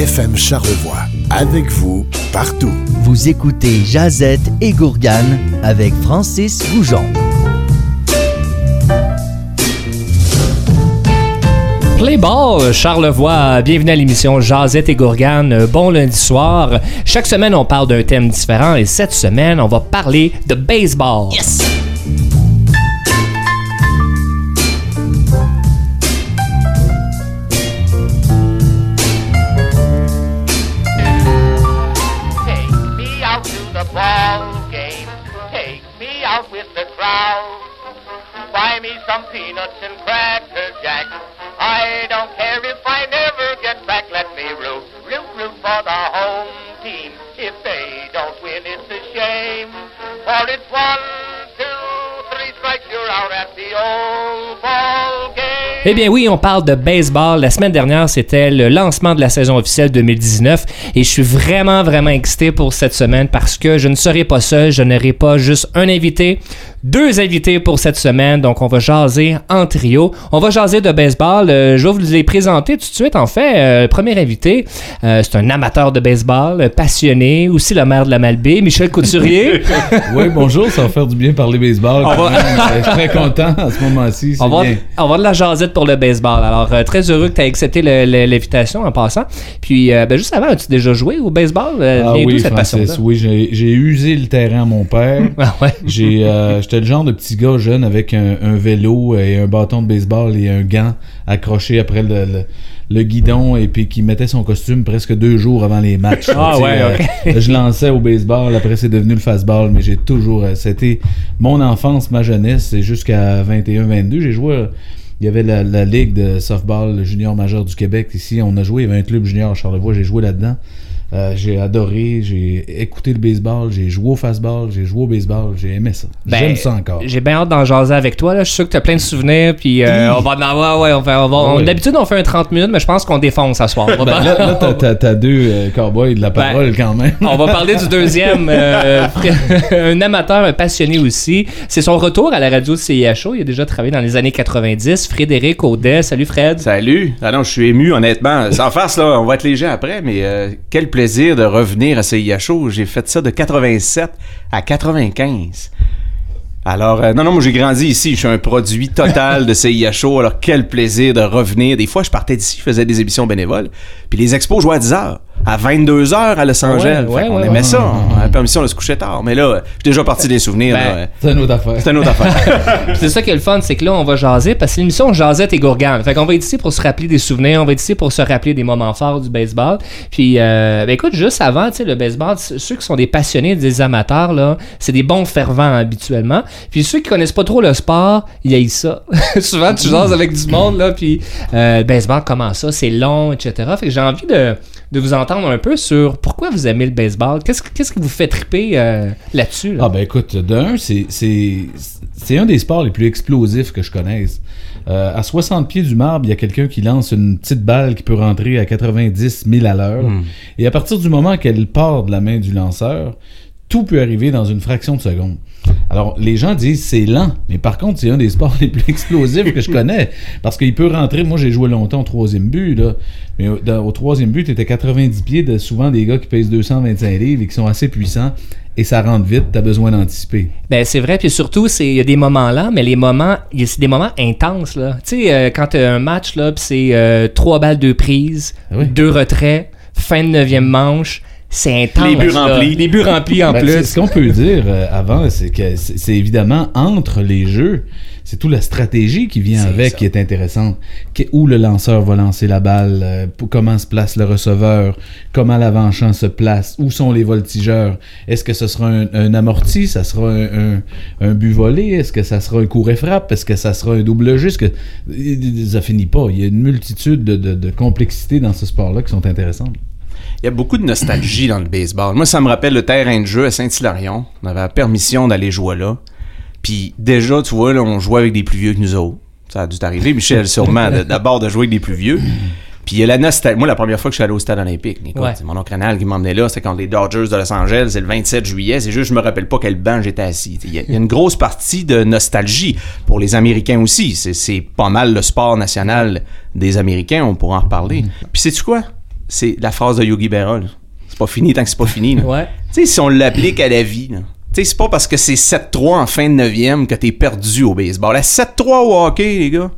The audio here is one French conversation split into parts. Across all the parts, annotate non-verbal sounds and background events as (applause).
FM Charlevoix. Avec vous, partout. Vous écoutez Jazette et Gourgane avec Francis Goujon. Play Ball, Charlevoix, bienvenue à l'émission Jazette et Gourgane. Bon lundi soir. Chaque semaine, on parle d'un thème différent et cette semaine, on va parler de baseball. Yes! Eh bien oui, on parle de baseball. La semaine dernière, c'était le lancement de la saison officielle 2019 et je suis vraiment, vraiment excité pour cette semaine parce que je ne serai pas seul, je n'aurai pas juste un invité, deux invités pour cette semaine. Donc on va jaser en trio. On va jaser de baseball. Euh, je vais vous les présenter tout de suite. En fait, euh, le premier invité, euh, c'est un amateur de baseball, euh, passionné, aussi le maire de la Malbaie, Michel Couturier. (laughs) Oui, bonjour, ça va faire du bien parler baseball. On va-. (laughs) Je suis très content à ce moment-ci. On va, on va de la jasette pour le baseball. Alors, très heureux que tu aies accepté l'invitation en passant. Puis, euh, ben, juste avant, as-tu déjà joué au baseball? Ah oui, cette Francis, oui, j'ai usé le terrain à mon père. (laughs) Ah ouais. J'ai, J'étais le genre de petit gars jeune avec un, un vélo et un bâton de baseball et un gant accroché après le, le- le guidon et puis qui mettait son costume presque deux jours avant les matchs. Ah ouais, euh, je lançais au baseball, après c'est devenu le fastball, mais j'ai toujours... euh, C'était mon enfance, ma jeunesse, et jusqu'à 21-22, j'ai joué... Il y avait la, la ligue de softball junior majeur du Québec ici. On a joué, il y avait un club junior à Charlevoix, j'ai joué là-dedans. Euh, j'ai adoré, j'ai écouté le baseball, j'ai joué au fastball, j'ai joué au baseball, j'ai aimé ça. Ben, J'aime ça encore. J'ai bien hâte d'en jaser avec toi. Là. Je suis sûr que tu as plein de souvenirs. Puis, euh, on va en avoir. Ouais, on va, on va- on- Ouais. D'habitude, on fait un 30 minutes, mais je pense qu'on défonce ce soir. On (laughs) va, Ben, là, là, t'as- t'as t'as deux euh, cowboys de la Ben, parole quand même. on va parler du deuxième. euh, (laughs) un amateur, un passionné aussi. C'est son retour à la radio de CIHO. Il a déjà travaillé dans les années 90. Frédéric Audet. Salut, Fred. Salut! Ah non, je suis ému, honnêtement. Sans farce, là, on va être léger après, mais euh, quel plaisir de revenir à CIHO. J'ai fait ça de 87 à 95. Alors, euh, non, non, moi j'ai grandi ici, je suis un produit total de CIHO, alors quel plaisir de revenir. Des fois, je partais d'ici, je faisais des émissions bénévoles, puis les expos jouaient à 10 heures, à 22 heures à Los Angeles. ouais, ouais, aimait ça, on avait permission de se coucher tard, mais là, suis déjà parti des souvenirs. Ben, C'est une autre affaire. c'est une autre affaire. (laughs) C'est ça qui est le fun, c'est que là, on va jaser parce que l'émission Jazette et Gourgane. Fait qu'on va être ici pour se rappeler des souvenirs, on va être ici pour se rappeler des moments forts du baseball. Puis, euh, ben écoute, juste avant, tu sais, le baseball, ceux qui sont des passionnés, des amateurs, là, c'est des bons fervents habituellement. Puis ceux qui connaissent pas trop le sport, ils haïssent ça. (laughs) Souvent, tu jases avec du monde, là, puis euh, le baseball, comment ça, c'est long, etc. Fait que j'ai envie de, de vous entendre un peu sur pourquoi vous aimez le baseball. Qu'est-ce, que- qu'est-ce qui vous fait triper euh, là-dessus? là? Ah ben écoute, d'un, c'est c'est c'est un des sports les plus explosifs que je connaisse. Euh, à 60 pieds du marbre, il y a quelqu'un qui lance une petite balle qui peut rentrer à 90 000 à l'heure. Et à partir du moment qu'elle part de la main du lanceur, tout peut arriver dans une fraction de seconde. Alors, les gens disent c'est lent, mais par contre, c'est un des sports (laughs) les plus explosifs que je connais. Parce qu'il peut rentrer, moi j'ai joué longtemps au troisième but, là, mais au, dans- au troisième but, tu étais 90 pieds de souvent des gars qui pèsent 225 livres et qui sont assez puissants, et ça rentre vite, tu as besoin d'anticiper. Ben c'est vrai, puis surtout c'est il y a des moments là, mais les moments, c'est des moments intenses là. Tu sais euh, quand t'as un match là, c'est euh, trois balles deux prises, Ah oui. deux retraits, fin de neuvième manche, c'est intense. Les buts remplis. Les buts remplis en Ben, plus. Ce qu'on peut dire euh, avant, c'est que c'est évidemment entre les jeux, c'est toute la stratégie qui vient avec ça. qui est intéressante. Que- où le lanceur va lancer la balle, euh, pour- comment se place le receveur, comment l'avant-champ se place, où sont les voltigeurs. Est-ce que ce sera un, un amorti, ça sera un, un, un but volé, est-ce que ça sera un coup et frappe, est-ce que ça sera un double jeu, que ça finit pas? Il y a une multitude de, de, de complexités dans ce sport-là qui sont intéressantes. Il y a beaucoup de nostalgie dans le baseball. Moi, ça me rappelle le terrain de jeu à Saint-Hilarion. On avait la permission d'aller jouer là. Puis déjà, tu vois, là, on jouait avec des plus vieux que nous autres. Ça a dû t'arriver, Michel, sûrement, d'abord de jouer avec des plus vieux. Puis il y a la nostalgie. Moi, la première fois que je suis allé au stade olympique, Ouais. c'est mon oncle Renal qui m'emmenait là, c'est contre les Dodgers de Los Angeles, c'est le 27 juillet. C'est juste, je me rappelle pas quel banc j'étais assis. Il y, y a une grosse partie de nostalgie pour les Américains aussi. C'est- C'est pas mal le sport national des Américains, on pourra en reparler. Puis sais-tu quoi? C'est la phrase de Yogi Berra. là. C'est pas fini tant que c'est pas fini. là. Ouais. Tu sais, si on l'applique à la vie, là, tu sais, c'est pas parce que c'est 7-3 en fin de 9e que t'es perdu au baseball. À 7-3 au hockey, les gars,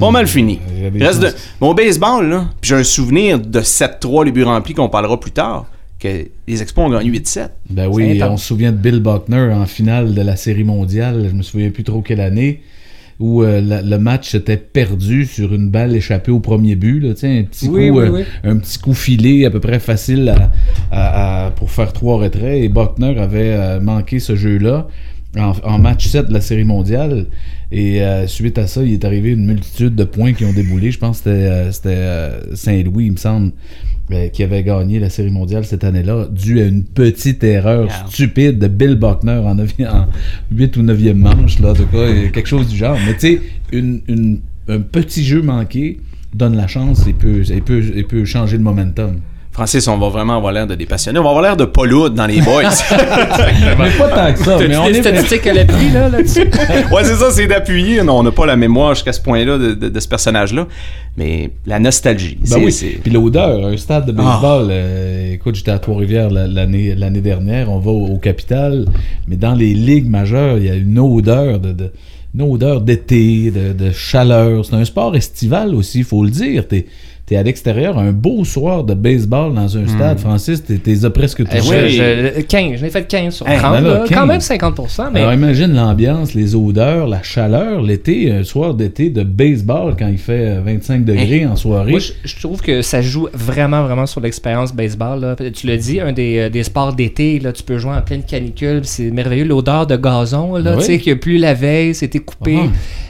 pas mal fini. Euh, Reste de... Mon baseball, là, j'ai un souvenir de 7-3 les buts remplis qu'on parlera plus tard, que les Expos ont gagné 8-7. Ben oui, on se souvient de Bill Buckner en finale de la série mondiale, je me souviens plus trop quelle année, où euh, la- le match était perdu sur une balle échappée au premier but. Là, un, petit Oui, coup, oui, euh, un petit coup filé à peu près facile à- à- à- pour faire trois retraits. Et Buckner avait euh, manqué ce jeu-là en, en match 7 de la série mondiale. Et suite à ça, il est arrivé une multitude de points qui ont déboulé. Je pense que c'était, Saint-Louis, il me semble, euh, qui avait gagné la série mondiale cette année-là, dû à une petite erreur stupide de Bill Buckner en, 8 ou 9e manche, là, en tout cas, euh, quelque chose du genre. Mais tu sais, une, une- un petit jeu manqué donne la chance et peut, et peut, et peut changer le momentum. Francis, on va vraiment avoir l'air de des passionnés. On va avoir l'air de Pauloud dans les boys. (laughs) mais pas tant que ça, mais on Des est... statistiques à l'appui, là, là-dessus? (laughs) ouais, c'est ça, c'est d'appuyer. Non, on n'a pas la mémoire jusqu'à ce point-là de, de- de ce personnage-là. Mais la nostalgie. Ben oui, c'est- puis l'odeur, un stade de baseball, euh, écoute, j'étais à Trois-Rivières la- l'année l'année dernière, on va au, au Capital, mais dans les ligues majeures, il y a une odeur de, de- une odeur d'été, de, de chaleur. C'est un sport estival aussi, il faut le dire. T'es es à l'extérieur, un beau soir de baseball dans un stade, Francis, t'es t'es as presque Eh, touché. je- je- 15, j'en ai fait 15 sur Hey, 30. ben là, là. 15. Quand même 50%, mais Alors imagine l'ambiance, les odeurs, la chaleur, l'été, un soir d'été de baseball quand il fait euh, 25 degrés en soirée. moi, je, je trouve que ça joue vraiment, vraiment sur l'expérience baseball. là. Tu l'as dit, un des, euh, des sports d'été, là, tu peux jouer en pleine canicule, c'est merveilleux. L'odeur de gazon, là, Oui. tu sais, qu'il n'y a plus la veille, c'était coupé.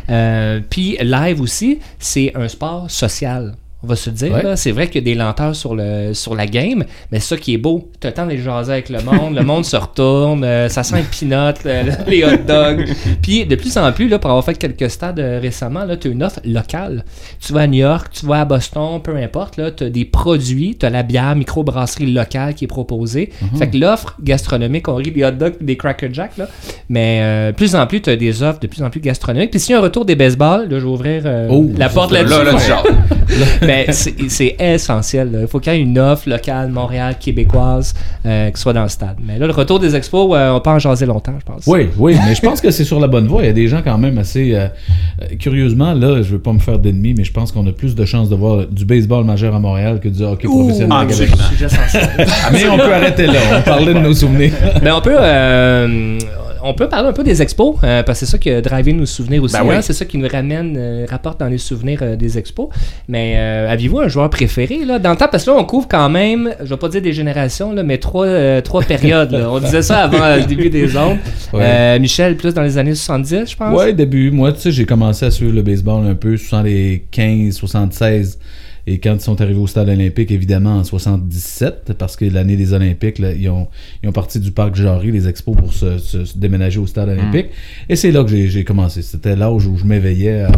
Ah. Euh, puis live aussi, c'est un sport social. On va se dire, Ouais. c'est vrai qu'il y a des lenteurs sur, le, sur la game, mais ça qui est beau. Tu as le temps d'aller jaser avec le monde, le monde se retourne, euh, ça sent le peanut, le- les hot dogs. (laughs) Puis de plus en plus, là, pour avoir fait quelques stades euh, récemment, tu as une offre locale. Tu vas à New York, tu vas à Boston, peu importe, tu as des produits, tu as la bière microbrasserie locale qui est proposée. Fait que l'offre gastronomique, on rit des hot dogs des Cracker Jack, là, mais euh, de plus en plus, tu as des offres de plus en plus gastronomiques. Puis s'il y a un retour des baseball, là, je vais ouvrir euh, Oh, la porte Là, là-dessus. là, (laughs) jases. (laughs) Ben, c'est essentiel. là. Il faut qu'il y ait une offre locale, Montréal, québécoise, euh, qui soit dans le stade. Mais là, le retour des expos, euh, on peut en jaser longtemps, je pense. Oui, oui, mais je pense que c'est sur la bonne voie. Il y a des gens quand même assez... euh, euh, curieusement, là, je veux pas me faire d'ennemis, mais je pense qu'on a plus de chances de voir du baseball majeur à Montréal que du hockey professionnel ah. Mais on peut arrêter là. On parlait de nos souvenirs. (laughs) Mais on peut, euh, on peut parler un peu des expos, euh, parce que c'est ça qui a drivé nos souvenirs aussi. Ben oui. hein. C'est ça qui nous ramène, euh, rapporte dans les souvenirs euh, des expos. Mais euh, aviez-vous un joueur préféré là, dans le temps? Parce que là, on couvre quand même, je vais pas dire des générations, là, mais trois, euh, trois (laughs) périodes. là. On disait ça avant le début des ondes. Ouais. Euh, Michel, plus dans les années 70, je pense? Ouais, début. Moi, tu sais, j'ai commencé à suivre le baseball un peu, 75, 76. Et quand ils sont arrivés au stade olympique, évidemment, en 77, parce que l'année des Olympiques, là, ils, ont, ils ont parti du parc Jarry, les expos, pour se, se- se déménager au stade olympique. Et c'est là que j'ai commencé. C'était l'âge où je m'éveillais à-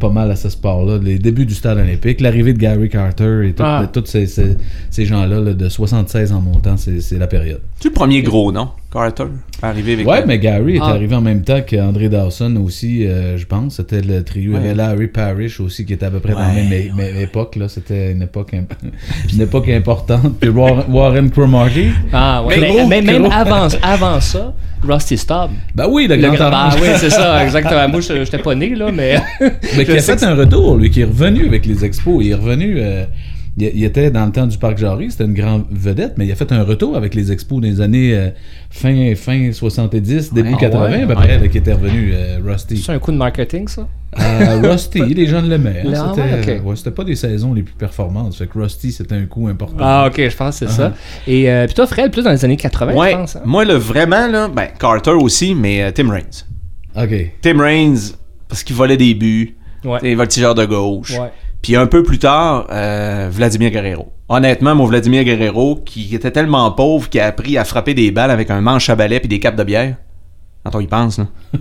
pas mal à ce sport-là. Les débuts du stade olympique, l'arrivée de Gary Carter et Ah. tous ces, ces, ces gens-là, là, de 76 en montant, c'est c'est la période. Tu le premier gros, non? Carter, arrivé avec Ouais, mais Gary est Ah. arrivé en même temps qu'André Dawson aussi, euh, je pense. C'était le trio. Il y avait Larry Parrish aussi qui était à peu près dans la Ouais, même, époque. là. C'était une époque, imp- (laughs) une époque importante. Puis Warren, Warren Cromartie. Ah, ouais. Mais Mais, gros, mais même avant, avant ça, Rusty Staub. Ben oui, le, Le grand bah orange. oui, c'est ça, (laughs) exactement. Moi, je j'étais pas né, là, mais. Mais (laughs) qui a fait un retour, lui, qui est revenu avec les expos. Il est revenu. euh, il, il était dans le temps du parc Jarry, c'était une grande vedette, mais il a fait un retour avec les expos des années euh, fin, fin 70, début Ouais. 80 Ouais, à peu près, là, qui était revenu, euh, Rusty. C'est un coup de marketing, ça? Euh, Rusty, (laughs) les gens l'aimaient. hein. Ah, C'était ouais, ouais, pas des saisons les plus performantes. Fait que Rusty, c'était un coup important. Ah, ok, je pense que c'est ça. Et euh, puis toi, Fred, plus dans les années 80, Ouais, je pense. hein? moi, le vraiment, là, ben, Carter aussi, mais euh, Tim Raines. OK. Tim Raines, parce qu'il volait des buts, Ouais. des voltigeurs de gauche. Ouais. Puis un peu plus tard, euh, Vladimir Guerrero. Honnêtement, mon Vladimir Guerrero, qui était tellement pauvre qu'il a appris à frapper des balles avec un manche à balai puis des capes de bière. Quand on y pense, là. (laughs)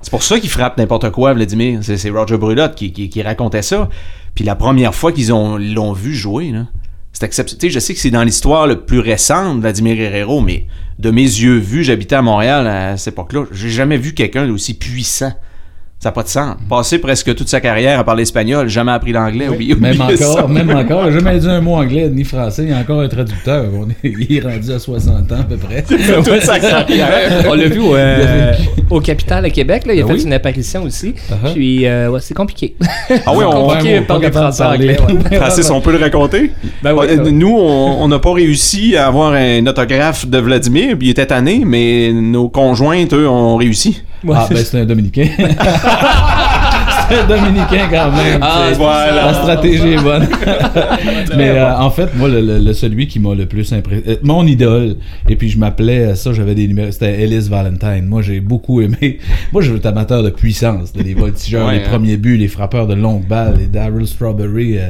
C'est pour ça qu'il frappe n'importe quoi, Vladimir. C'est c'est Roger Brulotte qui, qui- qui racontait ça. Puis la première fois qu'ils ont- l'ont vu jouer, là, c'est sais, je sais que c'est dans l'histoire le plus récente, Vladimir Guerrero, mais de mes yeux vus, j'habitais à Montréal à cette époque-là, j'ai jamais vu quelqu'un d'aussi puissant. Ça n'a pas de sens. Passer presque toute sa carrière à parler espagnol, jamais appris l'anglais. oublie- Même (laughs) ça. encore, même encore, jamais dit un mot anglais ni français, il y a encore un traducteur. On est, il est rendu à 60 ans à peu près. (laughs) toute sa carrière. On l'a vu au, euh, (laughs) au Capital à Québec, là, il a Ah fait oui? une apparition aussi. Uh-huh. Puis, euh, ouais, c'est compliqué. Ah oui, on, compliqué de parler français anglais. ouais. Francis, on peut le raconter? Ben oui, Euh, ben oui. Nous, on on n'a pas réussi à avoir un autographe de Vladimir, puis il était tanné, mais nos conjointes, eux, ont réussi. Ah, ben c'est un Dominicain. (laughs) (laughs) Dominicain quand même. Ah, ça. La stratégie est bonne. (laughs) Mais euh, en fait, moi, le, le- celui qui m'a le plus impressionné, mon idole, et puis je m'appelais euh, ça, j'avais des numéros, c'était Ellis Valentine. Moi, j'ai beaucoup aimé. (laughs) Moi, je suis amateur de puissance, les voltigeurs, Ouais, les hein. premiers buts, les frappeurs de longue balle, les Daryl Strawberry euh,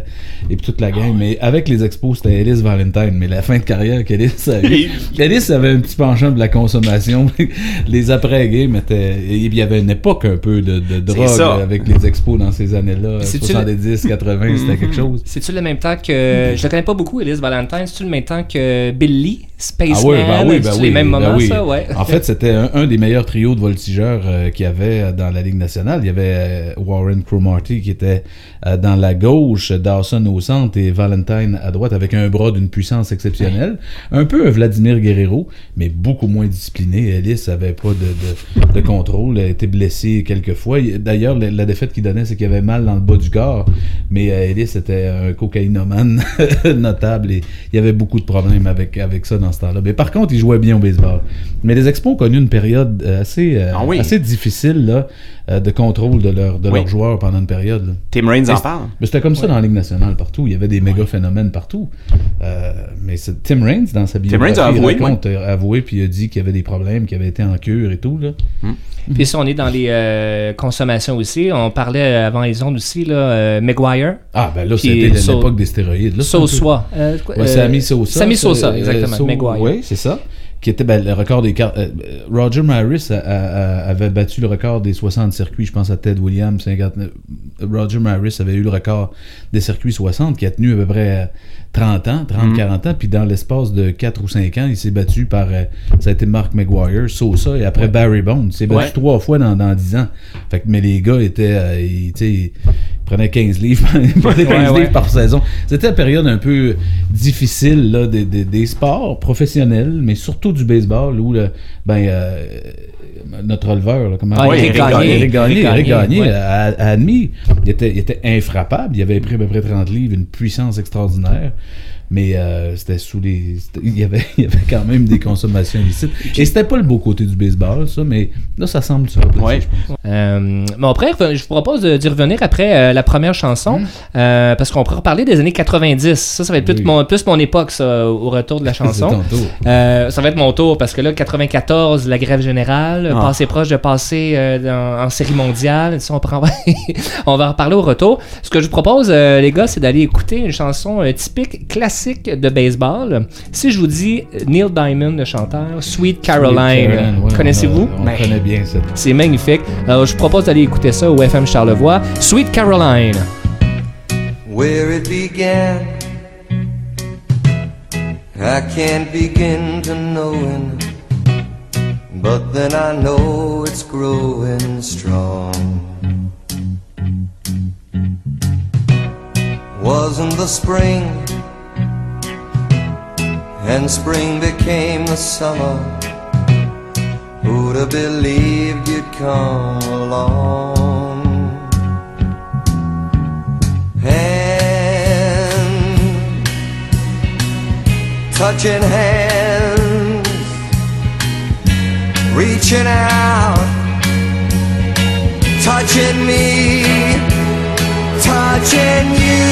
et puis toute la gang. Mais avec les expos, c'était Ellis Valentine. Mais la fin de carrière qu'Ellis a eu, Ellis avait un petit penchant de la consommation. les après-games. Il y avait une époque un peu de, de drogue ça. euh, avec les expos dans ces années-là. C'est-tu 70, 80, c'était quelque chose. C'est-tu le même temps que. Je le connais pas beaucoup, Elise Valentine. C'est-tu le même temps que Billy, Spaceman Ah oui, ben oui, ben oui. les mêmes ben moments, oui. ça, ouais. En fait, c'était un, un des meilleurs trios de voltigeurs euh, qu'il y avait euh, dans la Ligue nationale. Il y avait euh, Warren Cromartie qui était euh, dans la gauche, Dawson au centre et Valentine à droite avec un bras d'une puissance exceptionnelle. Un peu un Vladimir Guerrero, mais beaucoup moins discipliné. Ellis avait pas de, de, de contrôle, a été blessé quelques fois. Il- D'ailleurs, la, la défaite qu'il donnait, c'est qu'il avait mal dans le bas du corps. Mais euh, Ellis était un cocaïnomane (laughs) notable et il y avait beaucoup de problèmes avec, avec ça dans ce temps-là. Mais par contre, il jouait bien au baseball. Mais les Expos ont connu une période euh, assez, euh, Ah oui. assez difficile là, euh, de contrôle de, leur, de Oui. leurs joueurs pendant une période. là. Tim Raines en parle. Mais c'était comme ça dans la Ligue nationale partout. Il y avait des méga phénomènes partout. Euh, mais c'est Tim Raines, dans sa biographie, Raines a avoué, il raconte, euh, avoué, puis il a dit qu'il y avait des problèmes, qu'il avait été en cure et tout. Là. Puis si on est dans les euh, consommations aussi, on parlait avant les ondes aussi, là, euh, Maguire, Ah, ben là, c'était l'époque des stéroïdes. Là, Sosa. Euh, Ouais, euh, Sammy Sosa. Sammy ça, Sosa, euh, exactement. So- Maguire. Oui, c'est ça. Qui était ben, le record des cartes. euh, Roger Maris a- a- a- avait battu le record des 60 circuits, je pense à Ted Williams. 59. Roger Maris avait eu le record des circuits 60 qui a tenu à peu près euh, 30 ans, 30-40 ans. Puis dans l'espace de 4 ou 5 ans, il s'est battu par. euh, ça a été Mark McGuire, Sosa et après Barry Bonds. Il s'est battu Ouais. trois fois dans, dans 10 ans. Fait que, mais les gars étaient. euh, ils, prenaient 15 livres, (laughs) ils prenaient 15 Ouais, ouais. livres par saison. C'était une période un peu difficile là, des, des- des sports professionnels, mais surtout du baseball où le, ben, euh, notre releveur, là, comment Ah, Oui, Eric Eric Gagné. Eric Gagné, Eric Eric Gagné, Gagné, ouais. a, a admis, il était, il était infrappable, il avait pris à peu près 30 livres, une puissance extraordinaire. Mais euh, c'était sous les. Il y, avait, (laughs) il y avait quand même des consommations illicites. Et c'était pas le beau côté du baseball, ça, mais là, ça semble ça. Ouais. Euh, mais après, je vous propose de- d'y revenir après euh, la première chanson, euh, parce qu'on pourra reparler des années 90. Ça, ça va être plus, Oui. mon, plus mon époque, ça, au retour de la (laughs) chanson. ton tour. Euh, ça va être mon tour parce que là, 94, la grève générale, Ah. passé proche de passer euh, dans- en série mondiale. Ça, on, prend- (laughs) on va en reparler au retour. Ce que je vous propose, euh, les gars, c'est d'aller écouter une chanson euh, typique, classique de baseball. Si je vous dis Neil Diamond, le chanteur, Sweet Caroline, Caroline, ouais, connaissez-vous? On, Ben, connaît bien cette. c'est magnifique. Alors, je vous propose d'aller écouter ça au FM Charlevoix. Sweet Caroline. where it began. I can't begin to knowing, but then I know it's growing strong. Wasn't the spring, and spring became the summer. Who'd have believed you'd come along? hand, touching hands, reaching out, touching me, touching you.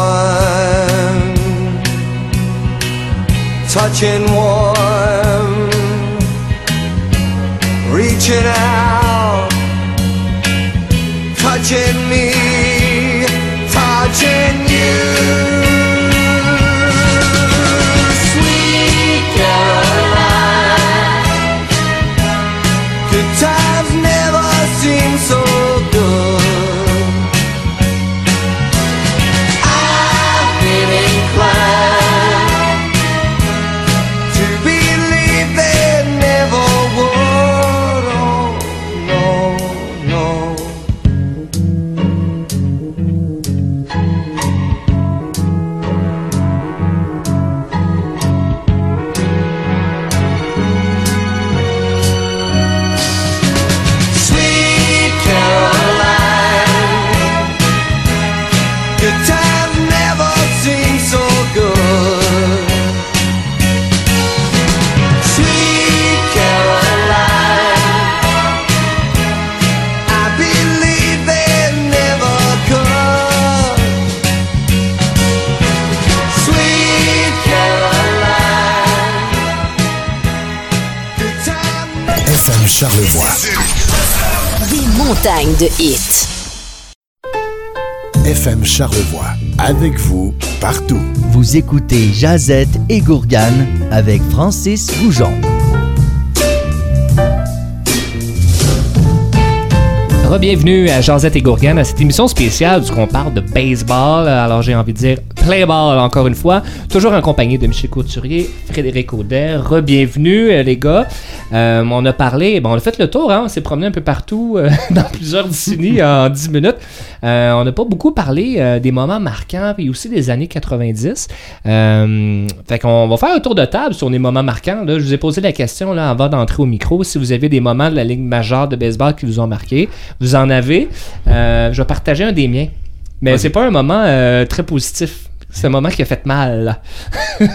touching warm, reaching out, touching me, touching you. De hits. FM Charlevoix. Avec vous, partout. Vous écoutez Jazette et Gourgane avec Francis Goujon. Bienvenue à Jazette et Gourgane, à cette émission spéciale où on parle de baseball. Alors j'ai envie de dire play ball encore une fois. Toujours en compagnie de Michel Couturier, Frédéric Audet. Re-bienvenue euh, les gars. Euh, on a parlé, bon, on a fait le tour, hein, on s'est promené un peu partout euh, (laughs) dans plusieurs décennies (laughs) en 10 minutes. Euh, on n'a pas beaucoup parlé des moments marquants et aussi des années 90. Euh, fait qu'on va faire un tour de table sur les moments marquants. Là. Je vous ai posé la question là, avant d'entrer au micro si vous avez des moments de la Ligue majeure de baseball qui vous ont marqué. Vous en avez. Je vais partager un des miens. Mais c'est pas un moment très positif. C'est un moment qui a fait mal.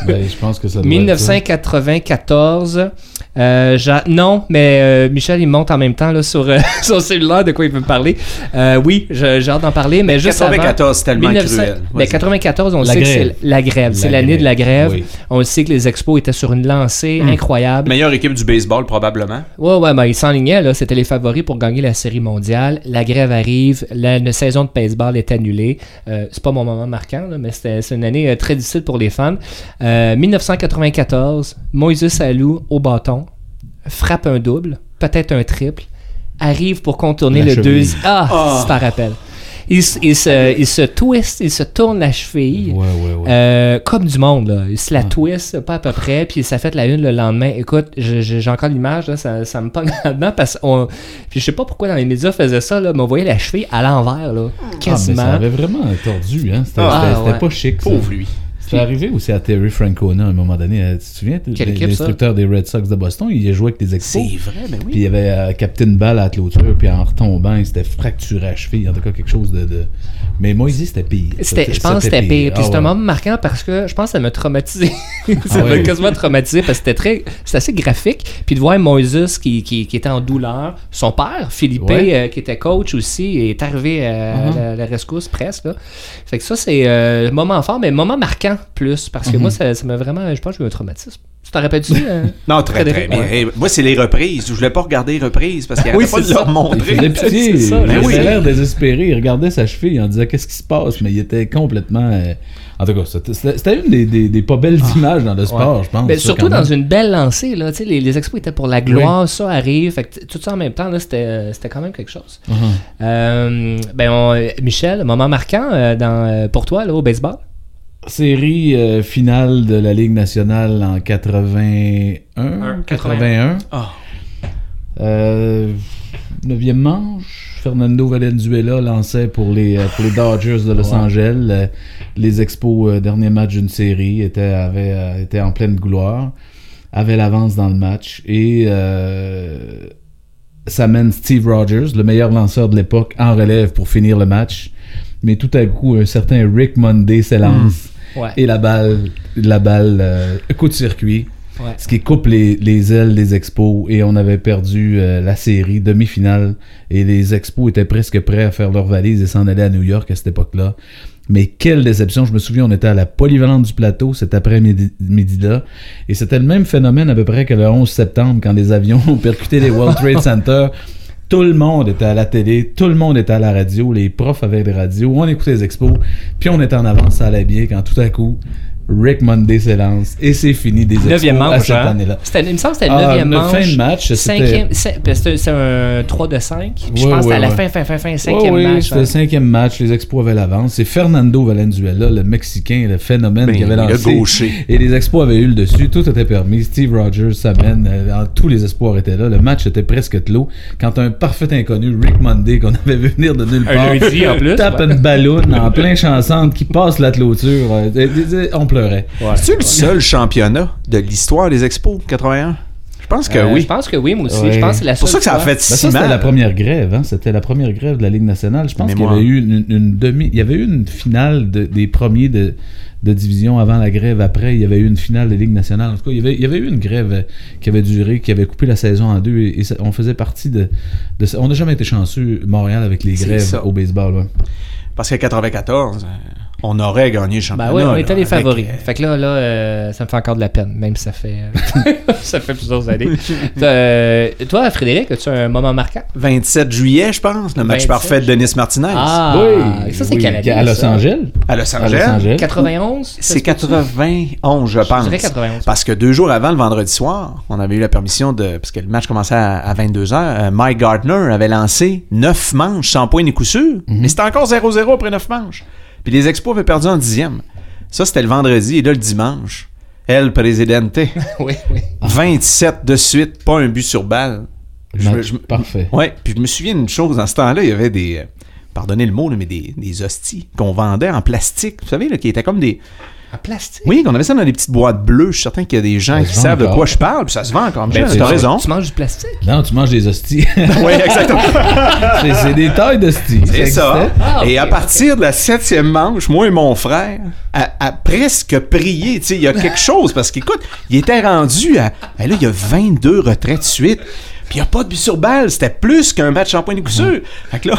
Ben, je pense que ça doit être ça. 1994. Euh, non, mais euh, Michel, il monte en même temps là, sur euh, (laughs) son cellulaire de quoi il veut me parler. Euh, oui, j'ai hâte d'en parler, mais juste avant- 94, c'est tellement 1900 cruel. ben, Vas-y. 94, on La sait que c'est la grève. C'est La l'année de la grève, oui. On sait que les expos étaient sur une lancée Hmm. incroyable. Meilleure équipe du baseball, probablement. Ouais, ouais, ben, ils s'enlignaient, là. C'était les favoris pour gagner la série mondiale. La grève arrive. La, la saison de baseball est annulée. Euh, c'est pas mon moment marquant, là, mais c'était, c'est une année euh, très difficile pour les fans. Euh, 1994, Moïse Salou au bâton frappe un double, peut-être un triple, arrive pour contourner La le deuxième. Ah, c'est un rappel. Il, il se, il se twist, il se tourne la cheville. Ouais, ouais, ouais. Euh, comme du monde, là. Il se la Ah. twist, pas à peu près, puis ça fait la une le lendemain. Écoute, j'ai encore l'image, là, ça, ça me pogne (laughs) là-dedans, parce qu'on... Puis je sais pas pourquoi dans les médias faisaient ça, là, mais on voyait la cheville à l'envers, là, Ah, mais quasiment. ça avait vraiment tordu, hein. C'était Ah, pas chic, ça. Pauvre lui. C'est arrivé aussi à Terry Francona à un moment donné. Euh, Tu te souviens, l'instructeur des Red Sox de Boston, il a joué avec des expos. C'est vrai, mais Puis oui. il y avait euh, Captain Ball à la clôture, puis en retombant, il s'était fracturé à cheville. En tout cas, quelque chose de. de- Mais Moisy, c'était pire. C'était, je pense que c'était pire. Puis Ah, c'est un moment marquant parce que je pense que ça m'a traumatisé. (laughs) ça Ah m'a ouais. quasiment traumatisé parce que c'était très, assez graphique. Puis de voir Moises qui, qui, qui était en douleur. Son père, Philippe, Ouais. euh, qui était coach aussi, est arrivé à Uh-huh. la, la rescousse presque. Là. Fait que ça, c'est euh, moment fort, mais moment marquant plus. Parce que Mhm. moi, ça, ça m'a vraiment, je pense que j'ai eu un traumatisme. Tu t'en rappelles-tu? euh? (laughs) Non, très, très. Ouais. hey, moi, c'est les reprises. Je voulais pas regarder les reprises parce qu'il n'y Oui, pas de leur. (laughs) Il montrer. pitié. Ça, il ben avait oui. l'air désespéré. Il regardait sa cheville. On disait Qu'est-ce qui se passe? Mais il était complètement. euh, En tout cas, c'était- une des, des- des pas belles images dans le sport, je pense. Ben, ça, surtout dans une belle lancée. Là, les, les expos étaient pour la gloire, ça arrive. Fait que tout ça en même temps, c'était, quand même quelque chose. Uh-huh. Euh, ben, on- Michel, moment marquant dans, pour toi là, au baseball? Série euh, finale de la Ligue nationale en 81. Un, 81. Ah. Euh, neuvième manche, Fernando Valenzuela lançait pour les, euh, pour les Dodgers de Los Angeles. Les Expos, euh, dernier match d'une série, étaient, avaient, étaient en pleine gloire, avaient l'avance dans le match et ça mène Steve Rogers, le meilleur lanceur de l'époque, en relève pour finir le match. mais tout à coup, un certain Rick Monday s'élance. Ouais. Et la balle, la balle euh, coup de circuit. Ouais. Ce qui coupe les, les ailes des expos et on avait perdu euh, la série demi-finale et les expos étaient presque prêts à faire leur valise et s'en aller à New York à cette époque-là. Mais quelle déception. Je me souviens, on était à la polyvalente du plateau cet après-midi-là. Et c'était le même phénomène à peu près que le 11 septembre quand les avions (laughs) ont percuté les World Trade Center. Tout le monde était à la télé, tout le monde était à la radio, les profs avaient des radios, on écoutait les expos, puis on était en avance, ça allait bien quand tout à coup, Rick Monday s'élance et c'est fini des expos Neuvième à manche, cette hein? année-là. C'était- Il me semble que c'était le Ah, neuvième le manche. fin de match, c'était- Cinquième, c'est un 3 de 5. Puis je pense que c'était à la ouais, fin, fin, fin, fin, Ouais, cinquième oui, match. c'était hein. le cinquième match, les Expos avaient l'avance. C'est Fernando Valenzuela, le Mexicain, le phénomène Ben, qui avait le lancé. gaucher. Et les Expos avaient eu le dessus, tout était permis. Steve Rogers s'amène, euh, tous les espoirs étaient là. Le match était presque clos. Quand un parfait inconnu, Rick Monday, qu'on (laughs) avait vu venir de nulle Un part, lundi, en plus, tape ouais. une ballon en (laughs) plein chansante qui passe la clôture, euh, euh, euh, on pleurait. C'est-tu le seul championnat de l'histoire des expos 81? Je pense que Euh, oui. Je pense que oui, moi aussi. Ouais. Je pense que c'est la pour ça que ça a fait Ben, si ça, c'était mal. la première grève. Hein? C'était la première grève de la Ligue nationale. Je pense qu'il y avait eu une, une demi... Il y avait eu une finale de- des premiers de, de division avant la grève. Après, il y avait eu une finale de Ligue nationale. En tout cas, il y avait, il y avait eu une grève euh, qui avait duré, qui avait coupé la saison en deux. Et, et ça- on faisait partie de... de ça. on n'a jamais été chanceux, Montréal, avec les grèves ça. au baseball. ouais. Parce qu'à 94, euh, on aurait gagné le championnat. Ben oui, on était les favoris. euh, Fait que là, là euh, ça me fait encore de la peine, même si ça fait, euh, (laughs) ça fait plusieurs années. (laughs) Euh, toi, Frédéric, as-tu un moment marquant? 27 juillet, je pense, le match 27. parfait de Denis Martinez. Ah, oui, ça c'est oui, canadien. À Los. Angeles. À Los À Los Angeles. Angeles. 91? C'est 91, je pense. dirais 91. Parce que deux jours avant, le vendredi soir, on avait eu la permission de. Parce que le match commençait à, à 22h. Mike Gardner avait lancé 9 manches sans point ni coup sûr. Mais c'était encore 0-0 après 9 manches. Puis les Expos avaient perdu en dixième. Ça, c'était le vendredi. Et là, le dimanche, El Presidente, (laughs) oui, oui. 27 de suite, pas un but sur balle. Je- Match je- Parfait. Ouais, puis je me souviens d'une chose, dans ce temps-là, il y avait des, euh, pardonnez le mot, mais des, des hosties qu'on vendait en plastique, vous savez, là, qui étaient comme des... En plastique? Oui, qu'on avait ça dans des petites boîtes bleues, je suis certain qu'il y a des gens Ça qui savent de quoi je parle, puis ça se vend encore. Ben, tu manges- raison. Tu manges du plastique? Non, tu manges des hosties. (laughs) oui, exactement. (laughs) c'est c'est des tailles d'hosties. C'est ça. Ah, et à partir de la septième manche, moi et mon frère, à, à presque prier, tu sais, il y a quelque chose, parce qu'écoute, il était rendu à, ben là, il y a 22 retraits de suite. Puis il n'y a pas de but sur balle, c'était plus qu'un match en point de coup sûr. Fait que là,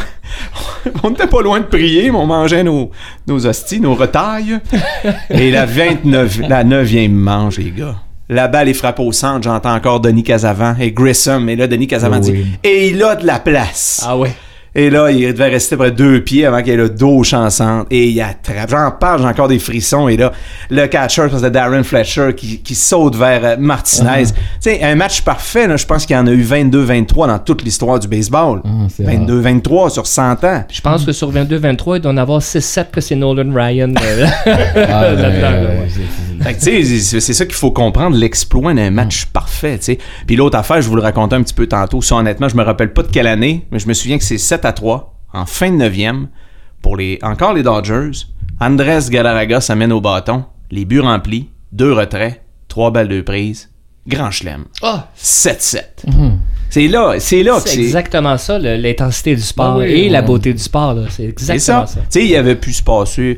(laughs) on n'était pas loin de prier, mais on mangeait nos, nos hosties, nos retailles. (laughs) Et la 29, la 9e manche, les gars. La balle est frappée au centre, j'entends encore Denis Casavant et Grissom. Et là, Denis Casavant Oh dit. Et il a de la place. Ah ouais. Et là, il devait rester près de deux pieds avant qu'il ait le dos chansante. Et il attrape. J'en parle, j'ai encore des frissons. Et là, le catcher, c'est Darren Fletcher qui, qui saute vers euh, Martinez. Uh-huh. Tu sais, un match parfait, là, je pense qu'il y en a eu 22-23 dans toute l'histoire du baseball. Ah, c'est rare. 22-23 sur 100 ans. Je pense que sur 22-23, il doit en avoir 6-7 que c'est Nolan Ryan. Ah, c'est- c'est- Fait que, tu sais, c'est c'est ça qu'il faut comprendre, l'exploit d'un match parfait, tu sais. Puis l'autre affaire, je vous le racontais un petit peu tantôt, ça honnêtement, je me rappelle pas de quelle année, mais je me souviens que c'est 7 à 3, en fin de 9e, pour les, encore les Dodgers. Andrés Galarraga s'amène au bâton, les buts remplis, deux retraits, trois balles de prise, grand chelem. Ah, 7-7. C'est là, c'est là que c'est exactement ça, l'intensité du sport Ah oui, et la beauté du sport. C'est exactement ça. ça. Tu sais, il avait pu se passer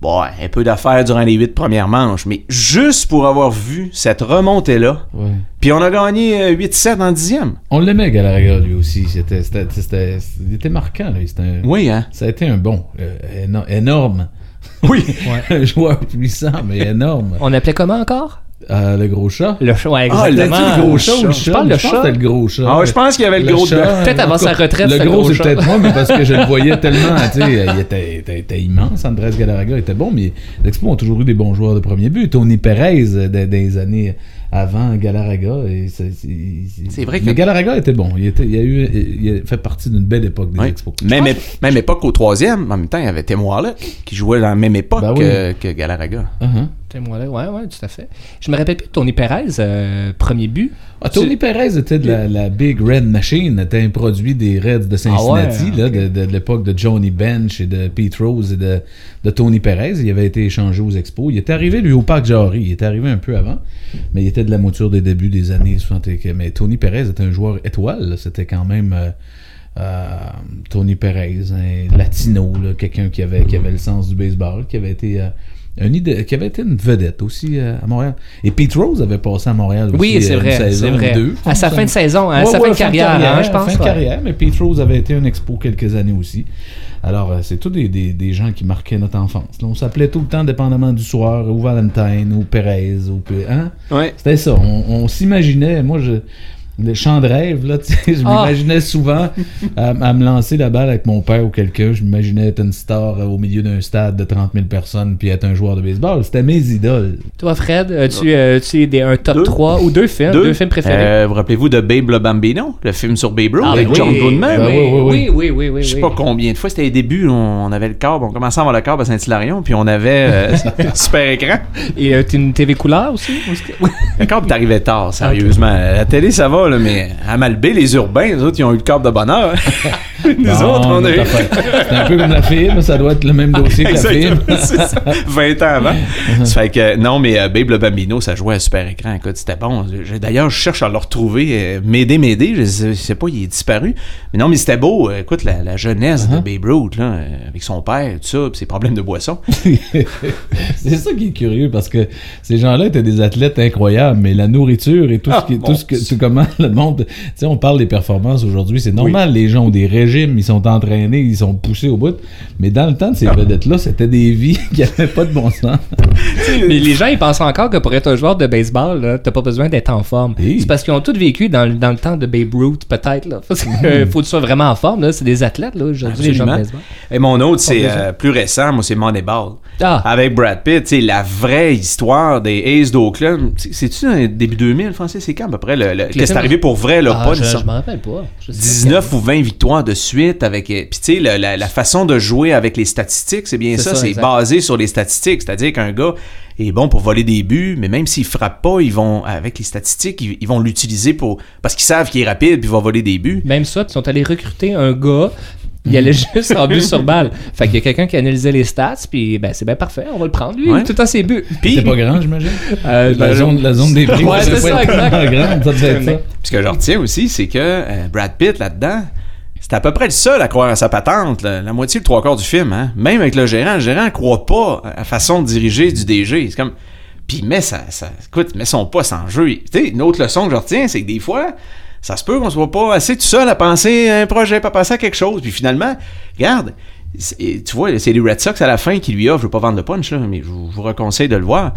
bon, un peu d'affaires durant les huit premières manches, mais juste pour avoir vu cette remontée-là, ouais. puis on a gagné euh, 8-7 en dixième. On l'aimait, Galarraga, lui aussi. C'était, c'était, c'était- il était marquant, lui. C'était un- Oui, hein? Ça a été un bon, euh, éno- énorme. Oui. (laughs) un joueur puissant, mais énorme. On appelait comment encore? Euh, le gros chat? Le chat, ouais, Ah, exactement. le le gros chat ou le Je chat? parle le Je pense chat. c'était le gros chat. Ah ouais, je pense qu'il y avait le, gros chat. Peut-être avant sa retraite, Le gros, gros c'est chat. peut-être moi, mais parce que je le voyais (laughs) tellement, tu sais, il était, était- était immense. Andrés Galarraga était bon, mais les Expos ont toujours eu des bons joueurs de premier but. Tony Perez, euh, des, des années avant Galarraga. c'est- vrai que- Mais Galarraga était bon. Il, était, il, a eu, il a fait partie d'une belle époque des Oui. Expos. Même, ép- même époque au troisième, en même temps, il y avait Tim Wallet qui jouait dans la même époque Ben oui. que, que Galarraga. Uh-huh. Là, ouais, ouais, tout à fait. Je me rappelle plus de Tony Perez, euh, premier but. Ah, Tony Perez était de la, la Big Red Machine, était un produit des Reds de Cincinnati, Ah ouais, là, de, de- de l'époque de Johnny Bench et de Pete Rose et de, de Tony Perez. Il avait été échangé aux Expos. Il était arrivé, lui, au Parc Jarry. Il était arrivé un peu avant, mais il était de la mouture des débuts des années 60. Mais Tony Perez était un joueur étoile. C'était quand même... euh, euh, Tony Perez, un latino, quelqu'un qui avait, qui avait le sens du baseball, qui avait été. Un idée- qui avait été une vedette aussi euh, à Montréal. Et Pete Rose avait passé à Montréal aussi. Oui, c'est euh, une vrai, saison vrai. deux, À sa ça fin de saison, à Ouais, sa ouais, fin de carrière, hein, je pense. Fin de carrière, mais Pete Rose avait été un expo quelques années aussi. Alors, euh, c'est tous des, des, des gens qui marquaient notre enfance. là. on s'appelait tout le temps, dépendamment du soir, ou Valentine, ou Perez, ou... Hein? Ouais. C'était ça. On, on s'imaginait, moi, je, le chant de rêve, là, (laughs) tu sais, je Ah. m'imaginais souvent à, à me lancer la balle avec mon père ou quelqu'un. Je m'imaginais être une star euh, au milieu d'un stade de 30 000 personnes puis être un joueur de baseball. C'était mes idoles. Toi, Fred, as-tu as-tu des, un top Deux. 3 ou deux films, deux, films préférés? Euh, vous rappelez-vous de Babe le Bambino, le film sur Babe Ruth Ah, avec ben John Goodman? ben Ben oui, oui, oui, oui, oui, oui, oui, Je sais pas combien de fois, c'était les débuts, on on avait le câble, on commençait à avoir le câble à Saint-Hilarion, puis on avait euh, (laughs) super écran. Et euh, une TV couleur aussi? Le câble t'arrivait tard, (laughs) sérieusement. La télé, ça va, là, mais à Malbé, les urbains, les autres, ils ont eu le câble de bonheur. (laughs) Nous Bon, autres, on a eu... C'est un peu comme la film, ça doit être le même dossier que la film. Exactement, (laughs) c'est ça. 20 ans avant. ça fait que, non, mais euh, Babe le Bambino, ça jouait à super écran. Écoute, c'était bon. D'ailleurs, je cherche à le retrouver. euh, m'aider, m'aider. Je, sais- pas, il est disparu. Mais non, mais c'était beau. Euh, Écoute, la, la jeunesse de Babe Ruth, là, avec son père, tout ça, puis ses problèmes de boisson. (laughs) c'est ça qui est curieux parce que ces gens-là étaient des athlètes incroyables, mais la nourriture et tout Ah, ce qui, bon. tout ce que, tout comment (laughs) le monde, tu sais, on parle des performances aujourd'hui, c'est normal, les gens ont des régimes, ils sont entraînés, ils sont poussés au bout, mais dans le temps de ces vedettes-là, c'était des vies (laughs) qui avaient pas de bon sens. (laughs) Mais les gens, ils pensent encore que pour être un joueur de baseball, là, t'as pas besoin d'être en forme. C'est parce qu'ils ont tous vécu dans, le- dans le temps de Babe Ruth, peut-être. Là. Parce qu'il faut que tu sois vraiment en forme. Là. C'est des athlètes, là, aujourd'hui, les gens de Absolument. baseball. Et mon autre, c'est euh, plus récent. Moi, c'est Moneyball. Ah, Avec Brad Pitt, sais, la vraie histoire des Aces d'Oakland. C'est- C'est-tu dans début 2000, Francis? C'est quand à peu près? Le, le- que c'est film- arrivé pour vrai, là, Ah, pas je, m'en rappelle pas. Je sais pas. 19 ou 20 victoires de suite avec euh, puis tu sais la, la façon de jouer avec les statistiques c'est bien C'est ça, ça, c'est basé sur les statistiques c'est-à-dire qu'un gars est bon pour voler des buts mais même s'il frappe pas ils vont avec les statistiques ils, ils vont l'utiliser pour parce qu'ils savent qu'il est rapide puis il va voler des buts Même ça, ils sont allés recruter un gars. Il allait (laughs) juste en but sur balle. Fait qu'il y a quelqu'un qui analysait les stats, puis ben, c'est bien parfait, on va le prendre, lui, Ouais. tout temps ses buts. puis C'était pas grand, j'imagine. Euh, La ben, zone, la zone des prix. Ouais, c'est ça, exact. grande, ça devait être ça. puis ce que je retiens aussi c'est que euh, Brad Pitt là-dedans c'est à peu près le seul à croire à sa patente là. la moitié le trois quarts du film hein. même avec le gérant le gérant croit pas à la façon de diriger du DG c'est comme puis il met sa, sa- écoute met son poste en jeu tu sais une autre leçon que je retiens c'est que des fois ça se peut qu'on soit pas assez tout seul à penser à un projet, pas penser à quelque chose. Puis finalement, regarde, tu vois, c'est les Red Sox à la fin qui lui offrent, je veux pas vendre le punch, là, mais je vous, je vous reconseille de le voir.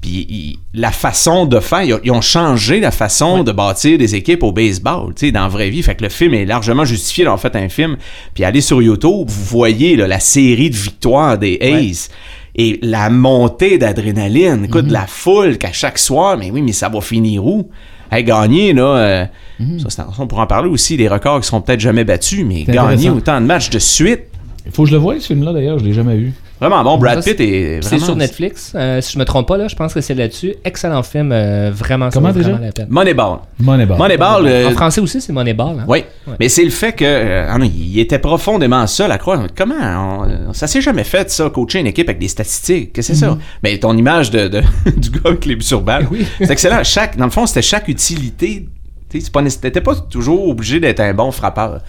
Puis il- la façon de faire, ils ont, ils ont changé la façon de bâtir des équipes au baseball, tu sais, dans la vraie vie. Fait que le film est largement justifié d'avoir fait un film. Puis allez sur YouTube, vous voyez là, la série de victoires des A's. Et la montée d'adrénaline, écoute, Mhm. la foule qu'à chaque soir, mais oui, mais ça va finir où? Hey, gagner, là, euh, Mhm. ça, on pourra en parler aussi, des records qui seront peut-être jamais battus, mais gagner autant de matchs de suite, Il faut que je le voie, ce film-là, d'ailleurs, je l'ai jamais vu. Vraiment bon. Brad Ça, Pitt est C'est vraiment... sur Netflix, euh, si je me trompe pas, là, je pense que c'est là-dessus. Excellent film, euh, vraiment, ça Comment déjà? vraiment la peine. Moneyball. Moneyball. Moneyball, euh, En français aussi, c'est Moneyball. Hein? Oui, Ouais. mais c'est le fait que euh, ah non, il était profondément seul à croire. Comment on- ça s'est jamais fait ça, coacher une équipe avec des statistiques? Qu'est-ce que c'est ça? Mais ton image de, de- (laughs) du gars avec les buts sur balle, Oui. (laughs) c'est excellent. Chaque, dans le fond, c'était chaque utilité. Tu pas T'étais pas toujours obligé d'être un bon frappeur.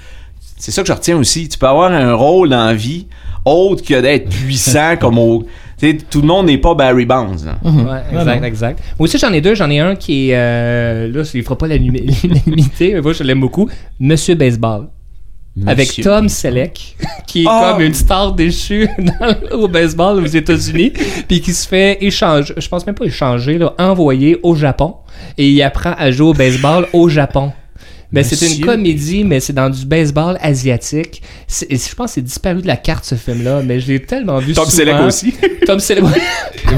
C'est ça que je retiens aussi. Tu peux avoir un rôle dans la vie autre que d'être (laughs) puissant comme au. Tu sais, tout le monde n'est pas Barry Bonds. Mhm. Ouais, exact, exact. Moi aussi, j'en ai deux. J'en ai un qui est. euh, là, il fera pas l'unanimi- (laughs) l'unanimité, mais moi, je l'aime beaucoup. Monsieur Baseball. Avec Monsieur. Tom Selleck, (laughs) qui est Ah! comme une star déchue dans- au baseball aux États-Unis, puis qui se fait échanger, je pense même pas échanger, là, envoyer au Japon, et il apprend à jouer au baseball au Japon. Mais c'est une Monsieur. comédie, mais c'est dans du baseball asiatique. C'est- Je pense que c'est disparu de la carte ce film-là, mais je l'ai tellement vu Tom souvent. Selleck aussi. (laughs) Tom Selleck.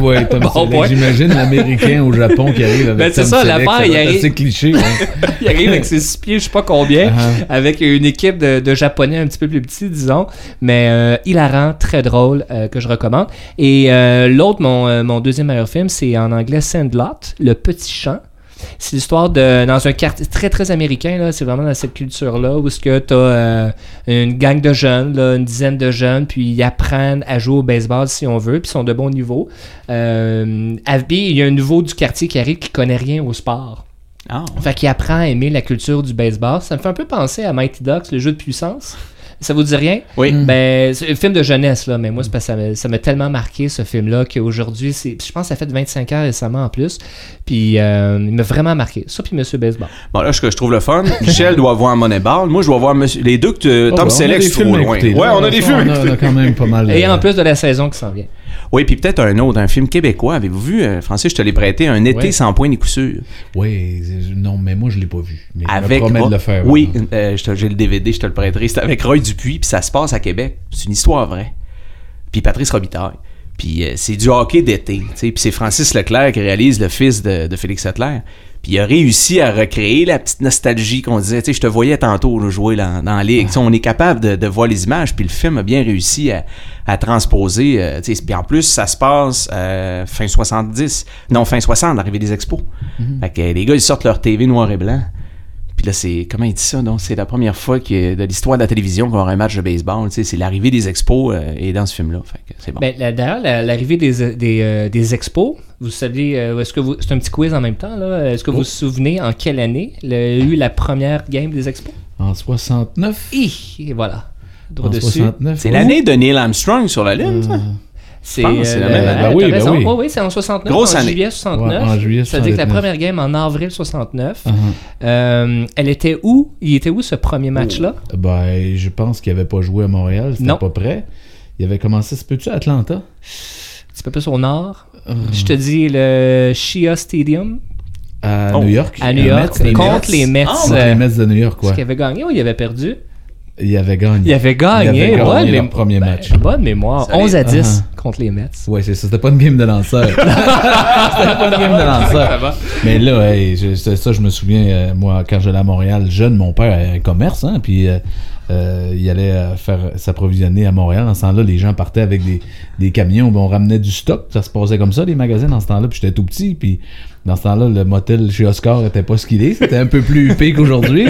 Ouais, Tom (laughs) Bon Selleck. J'imagine l'américain au Japon qui arrive avec Ben, c'est Tom ça, Selleck, l'affaire, ça il arrive- assez cliché. hein. (laughs) il arrive avec ses six pieds, je sais pas combien, Uh-huh. avec une équipe de, de japonais un petit peu plus petits, disons, mais euh, hilarant, très drôle, euh, que je recommande. Et euh, l'autre, mon, euh, mon deuxième meilleur film, c'est en anglais Sandlot, Le Petit Champ. C'est l'histoire de dans un quartier très très américain là, c'est vraiment dans cette culture là où ce que t'as euh, une gang de jeunes, là, une dizaine de jeunes, puis ils apprennent à jouer au baseball si on veut, puis ils sont de bon niveau. Euh, il y a un nouveau du quartier qui arrive qui connaît rien au sport. Ah. Fait qu'il apprend à aimer la culture du baseball. Ça me fait un peu penser à Mighty Ducks, le jeu de puissance. Ça vous dit rien? Oui. Ben, c'est un film de jeunesse, là, mais moi, c'est parce que ça m'a- ça m'a tellement marqué, ce film-là, qu'aujourd'hui, c'est- je pense que ça fait 25 ans récemment en plus. Puis, euh, il m'a vraiment marqué. Ça, puis Monsieur Baseball. Bon, là, ce que je trouve le fun, (laughs) Michel doit voir Moneyball. Moi, je dois voir monsieur... les deux que tu- Oh, Tom ben, on a Selleck, à loin. écouter, ouais, on a des films on a- écouter. on a quand même pas mal. Et euh, en plus de la saison qui s'en vient. Oui, puis peut-être un autre, un film québécois. Avez-vous vu, euh, Francis, je te l'ai prêté, Un été Ouais. sans point ni coup sûr. Oui, non, mais moi, je l'ai pas vu. Mais je Avec me Ro- de le faire. Oui, euh, je j'ai le DVD, je te le prêterai. C'est avec Roy Dupuis, puis ça se passe à Québec. C'est une histoire vraie. Puis Patrice Robitaille. Puis euh, c'est du hockey d'été. Puis c'est Francis Leclerc qui réalise le fils de, de Félix Leclerc. Puis il a réussi à recréer la petite nostalgie qu'on disait. Tu sais, je te voyais tantôt là, jouer là, dans la ligue. On est capable de, de voir les images. Puis le film a bien réussi à, à transposer. euh, puis en plus, ça se passe euh, fin 70. Non, fin 60, l'arrivée des expos. Fait que les gars, ils sortent leur TV noir et blanc. Puis là, c'est. Comment il dit ça? Donc, c'est la première fois que, de l'histoire de la télévision qu'on aura un match de baseball. tu sais, C'est l'arrivée des expos euh, et dans ce film-là. Fait que c'est bon. Ben, D'ailleurs, la- l'arrivée des, des, euh, des expos, vous savez, euh, est-ce que vous. C'est un petit quiz en même temps, là? Est-ce que vous vous souvenez en quelle année il y a eu la première game des expos? En 69. Hi! Et voilà. Droit En dessus. 69. c'est l'année de Neil Armstrong sur la Lune, ça? C'est que c'est la euh, même année. ouais, Ben oui, ben raison. oui. Oh, oui, c'est en 69. Grosse en année. juillet 69. Ouais, en juillet Ça veut dire que la 69. première game en avril 69. Uh-huh. Euh, elle était où? Il était où ce premier match-là? Ben, je pense qu'il avait pas joué à Montréal. C'était pas prêt. Il avait commencé, se peut-tu, à Atlanta? Un petit peu plus au nord. Je te dis le Shia Stadium À Oh, New York? à New York Mets, les contre Mets. les Mets. Ah, Contre euh, les Mets de New York, Est-ce quoi. qu'il avait gagné ou il avait perdu? Il avait gagné. Il avait gagné. Il avait gagné leur mé- premier ben, match. bonne mémoire. Solide. 11 à 10 Uh-huh. Contre les Mets. Ouais, c'est ça. C'était pas une game de lanceur. (laughs) C'était pas une game de lanceur. Mais là, hey, je- c'est ça, je me souviens, euh, moi, quand j'allais à Montréal jeune, mon père avait un commerce, hein, puis euh, euh, il allait faire s'approvisionner à Montréal. Dans ce temps-là, les gens partaient avec des, des camions, puis on ramenait du stock. Ça se passait comme ça, les magasins, dans ce temps-là. Puis j'étais tout petit, puis dans ce temps-là, le motel chez Oscar était pas ce qu'il est. C'était un peu plus (laughs) huppé qu'aujourd'hui.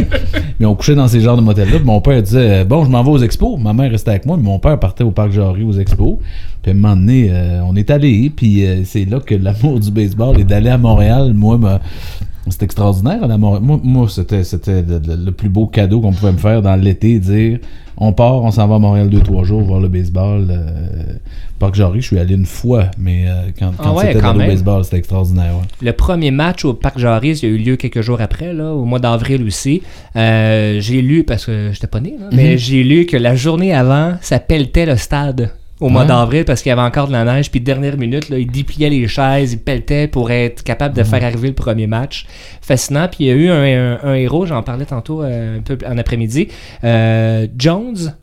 Mais on couchait dans ces genres de motels-là. Mon père disait Bon, je m'en vais aux expos. Ma mère restait avec moi. mais mon père partait au parc Jarry aux expos. Puis à un moment donné, euh, on est allé. Puis euh, c'est là que l'amour du baseball et d'aller à Montréal, moi, me- c'était extraordinaire. à. Moi, moi, c'était, c'était le, plus beau cadeau qu'on pouvait me faire dans l'été. Dire On part, on s'en va à Montréal deux, trois jours voir le baseball. Euh, parc Jarry, je suis allé une fois. Mais euh, quand, Ah quand ouais, c'était quand le baseball, c'était extraordinaire. ouais. Le premier match au Parc Jarry, il a eu lieu quelques jours après, là, au mois d'avril aussi. J'ai lu, parce que j'étais pas né, là, Mhm. mais j'ai lu que la journée avant, ça pelletait le stade au mois Ouais. d'avril parce qu'il y avait encore de la neige. Puis dernière minute, là, il dépliait les chaises, il pelletait pour être capable Mhm. de faire arriver le premier match. Fascinant. Puis il y a eu un, un- un héros, j'en parlais tantôt euh, un peu en après-midi. Euh, Jones,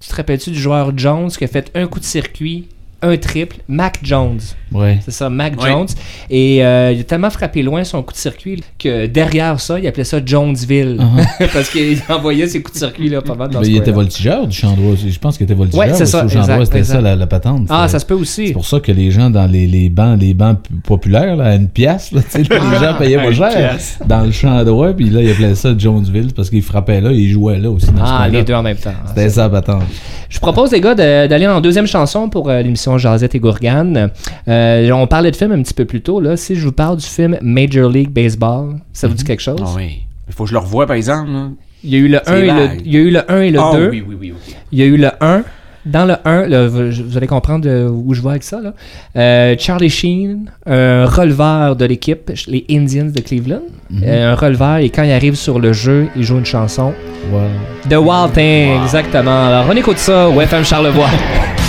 tu te rappelles-tu du joueur Jones qui a fait un coup de circuit, un triple, Mac Jones. Ouais. C'est ça, Mac Ouais. Jones. Et euh, il a tellement frappé loin son coup de circuit que derrière ça, il appelait ça Jonesville. (laughs) Parce qu'il (laughs) envoyait ses coups de circuit là, pas mal dans Ben, ce il était voltigeur du Chandrois. Je pense qu'il était voltigeur. Ouais, c'est aussi ça, Chandrois, c'était ça la, la patente. Ah, C'était- ça se peut aussi. C'est pour ça que les gens dans les, les bancs, les bancs populaires, là, à une pièce, là, les gens payaient pas Une cher. Dans le champ droit, puis là, ils appelaient ça Jonesville parce qu'ils frappaient là et ils jouaient là aussi dans Ah, les deux en même temps. C'était ça, la patente. Je propose, les gars, de- d'aller en deuxième chanson pour euh, l'émission Jazette et Gourgane. Euh, on parlait de film un petit peu plus tôt. Là. Si je vous parle du film Major League Baseball, ça vous dit quelque chose? Ah oui. Il faut que je le revoie, par exemple. là. Il y a eu le C'est 1 et le, il y a eu le 1 et le Ah 2. oui, oui, oui. ok. Il y a eu le 1. Dans le 1, là, vous allez comprendre euh, où je vais avec ça. Là. Euh, Charlie Sheen, un releveur de l'équipe, les Indians de Cleveland. Euh, un releveur, et quand il arrive sur le jeu, il joue une chanson. Ouais. The Wild Thing, exactement. Alors, on écoute ça au FM Charlevoix. (laughs)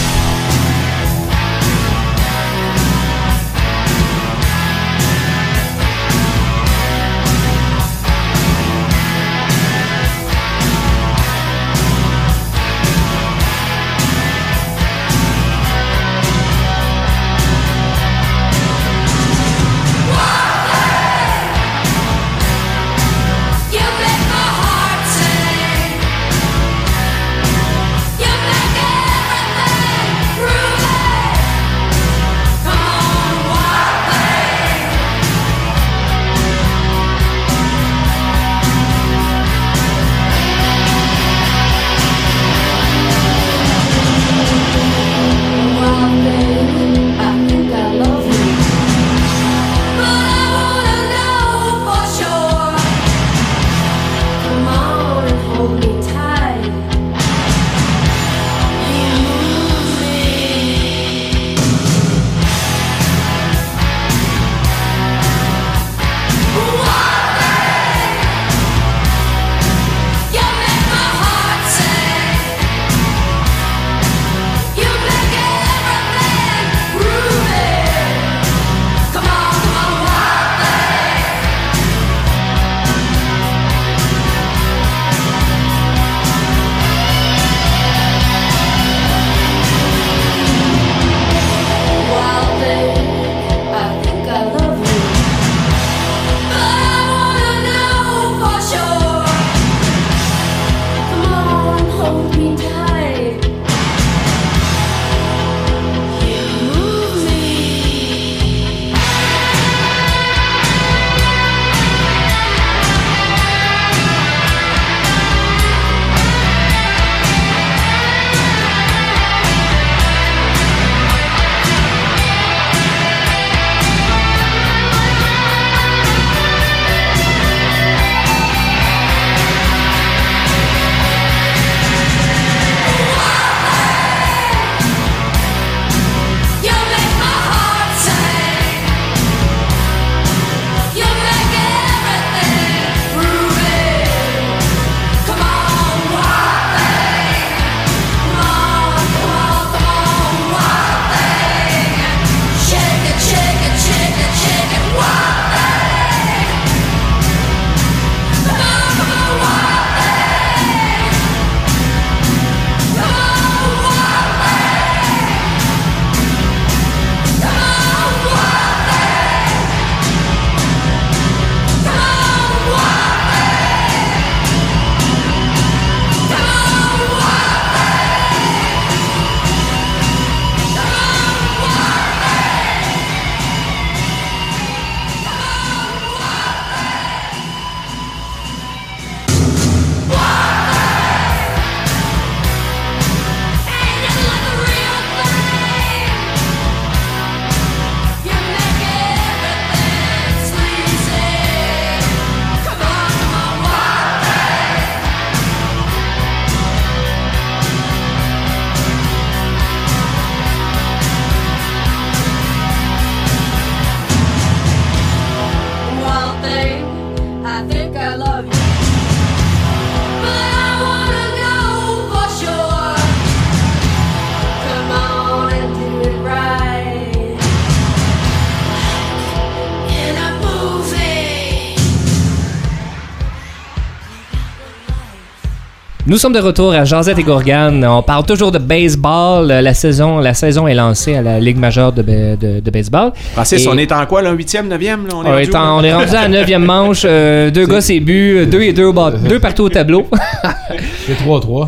Nous sommes de retour à Jazette et Gourgane. On parle toujours de baseball. Euh, La saison, la saison est lancée à la Ligue majeure de, de- de baseball. Francis, Et- on est en quoi, là? 8e, 9e? Là? On est, où, en- on est rendu à la 9e (laughs) manche. euh, deux gars, c'est but. Deux et deux, au bas- deux partout au tableau. (laughs) C'est 3-3.